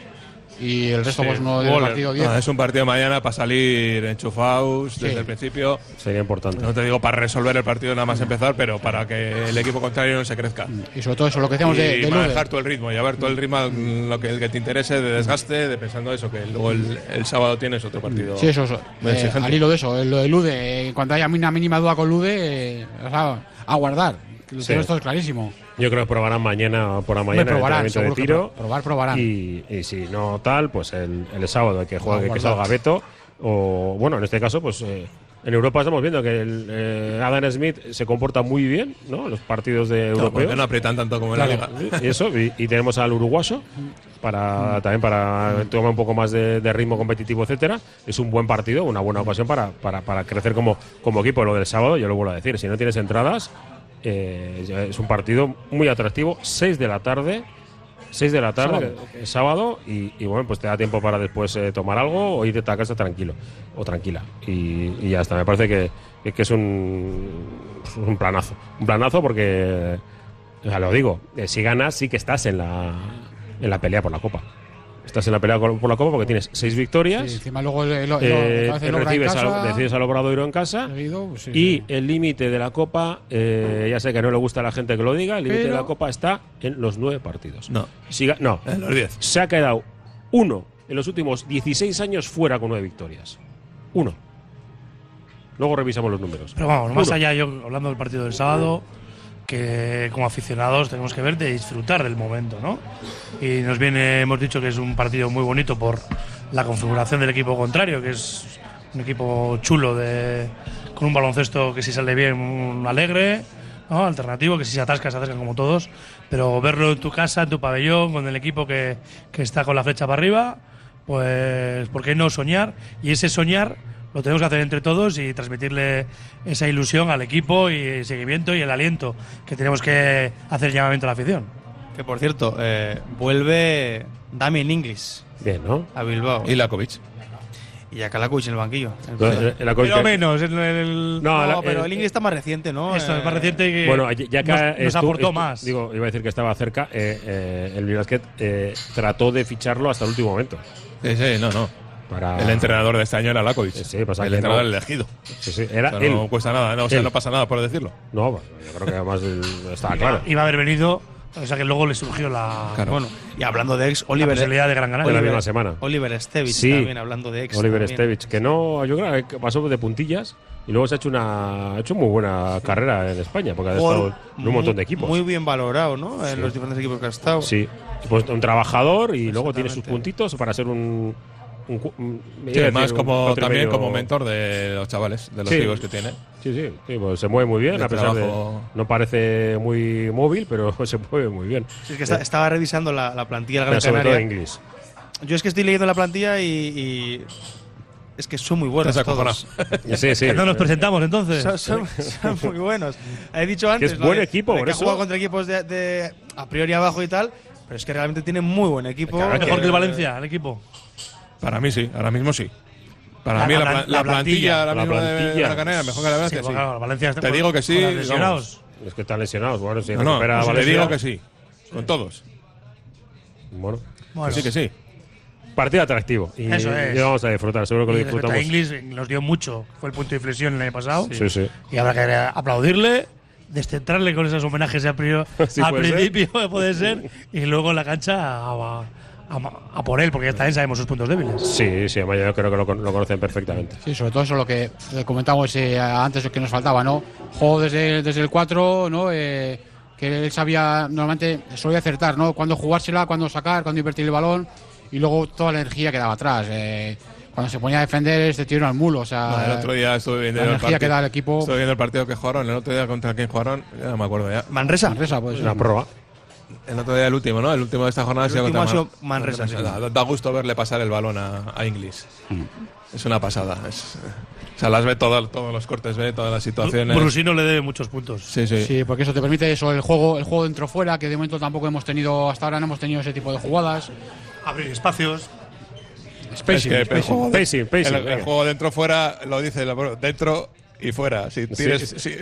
Speaker 3: Y el resto
Speaker 4: Sí,
Speaker 3: pues no del partido 10.
Speaker 4: No, es un partido mañana para salir enchufados desde el principio.
Speaker 1: Sería importante.
Speaker 4: No te digo para resolver el partido nada más empezar, pero para que el equipo contrario no se crezca.
Speaker 3: Y sobre todo eso, lo que decíamos
Speaker 4: y
Speaker 3: de, de
Speaker 4: manejar todo el ritmo y a ver todo el ritmo lo que, el que te interese de desgaste, de pensando eso, que luego el, el sábado tienes otro partido.
Speaker 3: Sí, eso, eso. Eh, al hilo de eso, eh, lo de Lude, eh, cuando haya una mínima duda con Lude, eh, o sea, a guardar. Que
Speaker 1: Sí.
Speaker 3: Esto es clarísimo.
Speaker 1: Yo creo que probarán mañana por la mañana el
Speaker 3: probarán,
Speaker 1: entrenamiento de
Speaker 3: que
Speaker 1: tiro.
Speaker 3: pro- probar, probarán.
Speaker 1: Y, y si no tal, pues el, el sábado hay que juegue, que
Speaker 3: guardar.
Speaker 1: salga Beto. O bueno, en este caso, pues eh, en Europa estamos viendo que el, eh, Adam Smith se comporta muy bien, ¿no? En los partidos de
Speaker 4: No,
Speaker 1: europeos.
Speaker 4: no aprietan tanto como en la liga.
Speaker 1: Y eso, y, y tenemos al uruguayo para también para tomar un poco más de, de ritmo competitivo, etcétera. Es un buen partido, una buena ocasión para, para, para crecer como, como equipo. Lo del sábado, yo lo vuelvo a decir, si no tienes entradas, eh, es un partido muy atractivo, 6 de la tarde. 6 de la tarde,
Speaker 3: Sábado.
Speaker 1: eh, sábado, y, y bueno, pues te da tiempo para después eh, tomar algo o irte a casa tranquilo o tranquila. Y, y ya está, me parece que, que- que es un, un planazo. Un planazo porque, ya lo digo, eh, si ganas sí que estás en la, en la pelea por la Copa. Estás en la pelea por la Copa porque tienes seis victorias.
Speaker 3: Sí, encima luego el, el- el-
Speaker 1: eh,
Speaker 3: en
Speaker 1: recibes,
Speaker 3: casa,
Speaker 1: al, Obradoiro en casa.
Speaker 3: seguido, pues sí,
Speaker 1: y
Speaker 3: sí.
Speaker 1: el límite de la Copa, eh, ya sé que no le gusta a la gente que lo diga, el límite de la Copa está en los nueve partidos.
Speaker 4: No.
Speaker 1: No,
Speaker 4: En los 10.
Speaker 1: se ha quedado uno en los últimos 16 años fuera con nueve victorias. Uno. Luego revisamos los números.
Speaker 5: Pero vamos, más allá, yo hablando del partido del sábado, que como aficionados tenemos que ver de disfrutar del momento, ¿no? Y nos viene, hemos dicho que es un partido muy bonito por la configuración del equipo contrario, que es un equipo chulo de, con un baloncesto que si sale bien, un alegre, ¿no? alternativo, que si se atasca, se atascan como todos, pero verlo en tu casa, en tu pabellón, con el equipo que, que está con la flecha para arriba, pues, ¿por qué no soñar? Y ese soñar lo tenemos que hacer entre todos y transmitirle esa ilusión al equipo y el seguimiento y el aliento que tenemos que hacer llamamiento a la afición.
Speaker 2: Que por cierto, eh, vuelve Damien Inglis
Speaker 1: Bien, ¿no?
Speaker 2: a Bilbao.
Speaker 4: Y Lakovic.
Speaker 2: Y a Kalakuch en el banquillo.
Speaker 1: No, el- el
Speaker 5: Pero menos, en el,
Speaker 1: No,
Speaker 2: No,
Speaker 1: la-
Speaker 2: pero
Speaker 1: el-
Speaker 2: el Inglis está más reciente, ¿no?
Speaker 5: esto es más
Speaker 2: Eh,
Speaker 5: reciente que
Speaker 1: Bueno, ya que
Speaker 5: nos, nos aportó
Speaker 1: estu-
Speaker 5: más.
Speaker 1: Digo, iba a decir que estaba cerca. eh, eh, el Basket eh, trató de ficharlo hasta el último momento.
Speaker 4: Sí, sí, no, no.
Speaker 1: Para
Speaker 4: El entrenador de este año era Lakovic.
Speaker 1: Sí,
Speaker 4: el entrenador
Speaker 1: no.
Speaker 4: elegido.
Speaker 1: Sí, sí, era
Speaker 4: O sea, no
Speaker 1: él.
Speaker 4: cuesta nada, no, o sea, no pasa nada por decirlo.
Speaker 1: No, bueno, yo creo que además estaba claro.
Speaker 5: Iba a haber venido, o sea que luego le surgió la,
Speaker 4: Claro.
Speaker 2: Bueno, y hablando de ex,
Speaker 5: la
Speaker 2: Oliver,
Speaker 5: posibilidad de Gran Canaria.
Speaker 1: la
Speaker 2: Oliver-
Speaker 1: semana.
Speaker 2: Oliver Stevich
Speaker 1: Sí.
Speaker 2: también, hablando de ex.
Speaker 1: Oliver
Speaker 2: también.
Speaker 1: Stevich, que no, yo creo que pasó de puntillas y luego se ha hecho una ha hecho muy buena carrera en España, porque ha estado en un montón de equipos.
Speaker 2: Muy bien valorado, ¿no? En
Speaker 1: Sí.
Speaker 2: los diferentes equipos que ha estado.
Speaker 1: Sí, pues un trabajador y luego tiene sus puntitos para ser un, un me
Speaker 4: Sí, más como también
Speaker 1: medio-
Speaker 4: como mentor de los chavales, de los
Speaker 1: Sí.
Speaker 4: hijos que tiene.
Speaker 1: Sí, sí, sí, pues se mueve muy bien,
Speaker 4: De
Speaker 1: a pesar
Speaker 4: trabajo.
Speaker 1: de. No parece muy móvil, pero se mueve muy bien.
Speaker 2: Sí, es que está-
Speaker 1: Eh,
Speaker 2: estaba revisando la, la plantilla del
Speaker 1: pero
Speaker 2: Gran
Speaker 1: sobre todo
Speaker 2: Canaria.
Speaker 1: inglés.
Speaker 2: Yo es que estoy leyendo la plantilla y, y es que son muy buenos
Speaker 4: Estás
Speaker 2: todos.
Speaker 1: Sí, sí.
Speaker 5: No nos presentamos entonces.
Speaker 2: Son, son- son muy buenos. He dicho antes
Speaker 1: es
Speaker 2: lo
Speaker 1: buen
Speaker 2: de-
Speaker 1: equipo, por
Speaker 2: que ha
Speaker 1: eso.
Speaker 2: jugado contra equipos de, de a priori abajo y tal, pero es que realmente tiene muy buen equipo.
Speaker 1: Claro,
Speaker 5: Mejor que el Valencia, el equipo.
Speaker 4: Para mí sí, ahora mismo sí. Para
Speaker 5: La-
Speaker 4: mí la,
Speaker 5: la
Speaker 4: la
Speaker 5: la
Speaker 4: plantilla
Speaker 5: plantilla.
Speaker 4: ahora
Speaker 1: La
Speaker 4: mismo de Canaria mejor que la Valencia
Speaker 5: Sí,
Speaker 4: sí.
Speaker 5: claro, Valencia está
Speaker 4: Te digo que sí.
Speaker 5: los lesionados.
Speaker 1: Es que están lesionados. Bueno, si
Speaker 4: No, te digo que sí. Con todos.
Speaker 1: Bueno,
Speaker 5: Bueno,
Speaker 4: Que sí, que sí.
Speaker 1: partido atractivo. Y,
Speaker 5: Eso es.
Speaker 1: y vamos a disfrutar, seguro que
Speaker 5: y
Speaker 1: lo
Speaker 5: a
Speaker 1: disfrutamos.
Speaker 5: Inglis nos dio mucho. Fue el punto de inflexión el año pasado.
Speaker 1: Sí, sí.
Speaker 5: Y habrá que aplaudirle, descentrarle con esos homenajes a priori-
Speaker 1: Sí,
Speaker 5: al
Speaker 1: puede ser.
Speaker 5: principio, puede ser, y luego en la cancha a, a- a por él, porque ya también sabemos sus puntos débiles.
Speaker 1: Sí, sí, además yo creo que lo, con- lo conocen perfectamente.
Speaker 3: Sí, sobre todo eso lo que comentamos eh, antes que nos faltaba, ¿no? Juego desde, desde el 4, ¿no? Eh, que él sabía, normalmente solía acertar, ¿no? Cuándo jugársela, cuándo sacar, cuándo invertir el balón y luego toda la energía que daba atrás. eh, cuando se ponía a defender, este tiro al mulo, o sea.
Speaker 4: No, el otro día estuve viendo
Speaker 3: la
Speaker 4: el
Speaker 3: que
Speaker 4: partido.
Speaker 3: da el equipo.
Speaker 4: Estuve viendo el partido que jugaron. El otro día contra quién jugaron, ya no me acuerdo ya.
Speaker 2: Manresa.
Speaker 3: Manresa, pues.
Speaker 1: La prórroga.
Speaker 4: El otro día el último, ¿no? El último de esta jornada
Speaker 2: El
Speaker 4: ha sido contra
Speaker 2: ha sido Manresa, sí.
Speaker 4: Da, da gusto verle pasar el balón a, a Inglis. Es una pasada. Es, o sea, las ve todo- todos los cortes, ve todas las situaciones.
Speaker 5: Brusino le debe muchos puntos.
Speaker 4: Sí, sí.
Speaker 3: Sí, porque eso te permite eso, el juego, el juego dentro fuera, que de momento tampoco hemos tenido, hasta ahora no hemos tenido ese tipo de jugadas.
Speaker 5: Abrir espacios.
Speaker 3: Spacing,
Speaker 4: Es que el
Speaker 3: spacing.
Speaker 4: juego de- el- el, juego dentro fuera lo dice dentro y fuera. Si el
Speaker 1: Si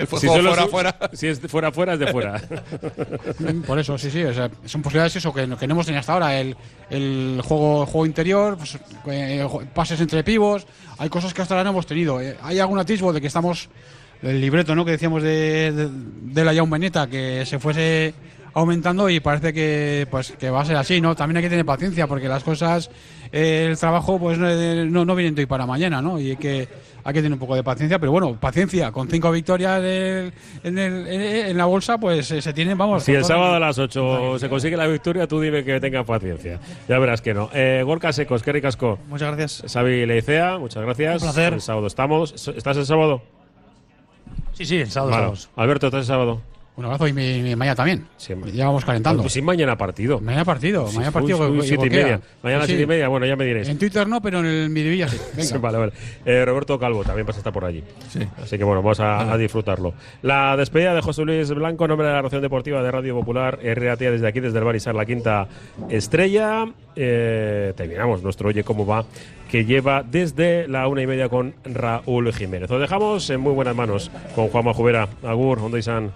Speaker 4: fuera
Speaker 1: su-
Speaker 4: fuera.
Speaker 1: Si es de fuera, fuera, es de fuera.
Speaker 3: Por eso, sí, sí. o sea, son posibilidades eso que, no- que no hemos tenido hasta ahora. El, el juego, el juego interior, pues, eh, pases entre pivos. Hay cosas que hasta ahora no hemos tenido. Eh, hay algún atisbo de que estamos. El libreto ¿no? que decíamos de, de, de la Jaume Beneta, que se fuese aumentando y parece que pues que va a ser así, ¿no? También hay que tener paciencia porque las cosas, eh, el trabajo pues no, no, no viene de hoy para mañana, ¿no? Y hay que, hay que tener un poco de paciencia, pero bueno, paciencia, con cinco victorias del- en, el- en, en la bolsa pues eh, se tienen, vamos.
Speaker 1: Si el sábado a las 8 se consigue la victoria, tú dime que tenga paciencia. Ya verás que no. Eh, Gorka Secos, qué ricasco.
Speaker 2: Muchas gracias.
Speaker 1: Xavi Leicea, muchas gracias.
Speaker 5: Un placer.
Speaker 1: El sábado estamos. ¿Estás el sábado?
Speaker 5: Sí, sí, el sábado
Speaker 1: Vale.
Speaker 5: estamos.
Speaker 1: Alberto, ¿estás el sábado?
Speaker 3: Un abrazo y mi, mi mañana también.
Speaker 1: Sí,
Speaker 3: ya vamos calentando.
Speaker 1: Pues sí, mañana partido.
Speaker 3: Mañana partido,
Speaker 1: Sí,
Speaker 3: mañana partido.
Speaker 1: uy,
Speaker 3: que-
Speaker 1: siete y media. Mañana
Speaker 3: Sí,
Speaker 1: siete y media, bueno, ya me diréis.
Speaker 3: En Twitter no, pero en el Mirivilla sí. Venga.
Speaker 1: Sí, vale, vale. Eh, Roberto Calvo también pasa a estar por allí. Así que bueno, vamos a, a disfrutarlo. La despedida de José Luis Blanco, en nombre de la Ración Deportiva de Radio Popular, RAT desde aquí, desde el Barisar, la quinta estrella. Eh, terminamos nuestro Oye Cómo Va, que lleva desde la una y media con Raúl Jiménez. Os dejamos en muy buenas manos con Juanma Jubera. Agur, Onda y San.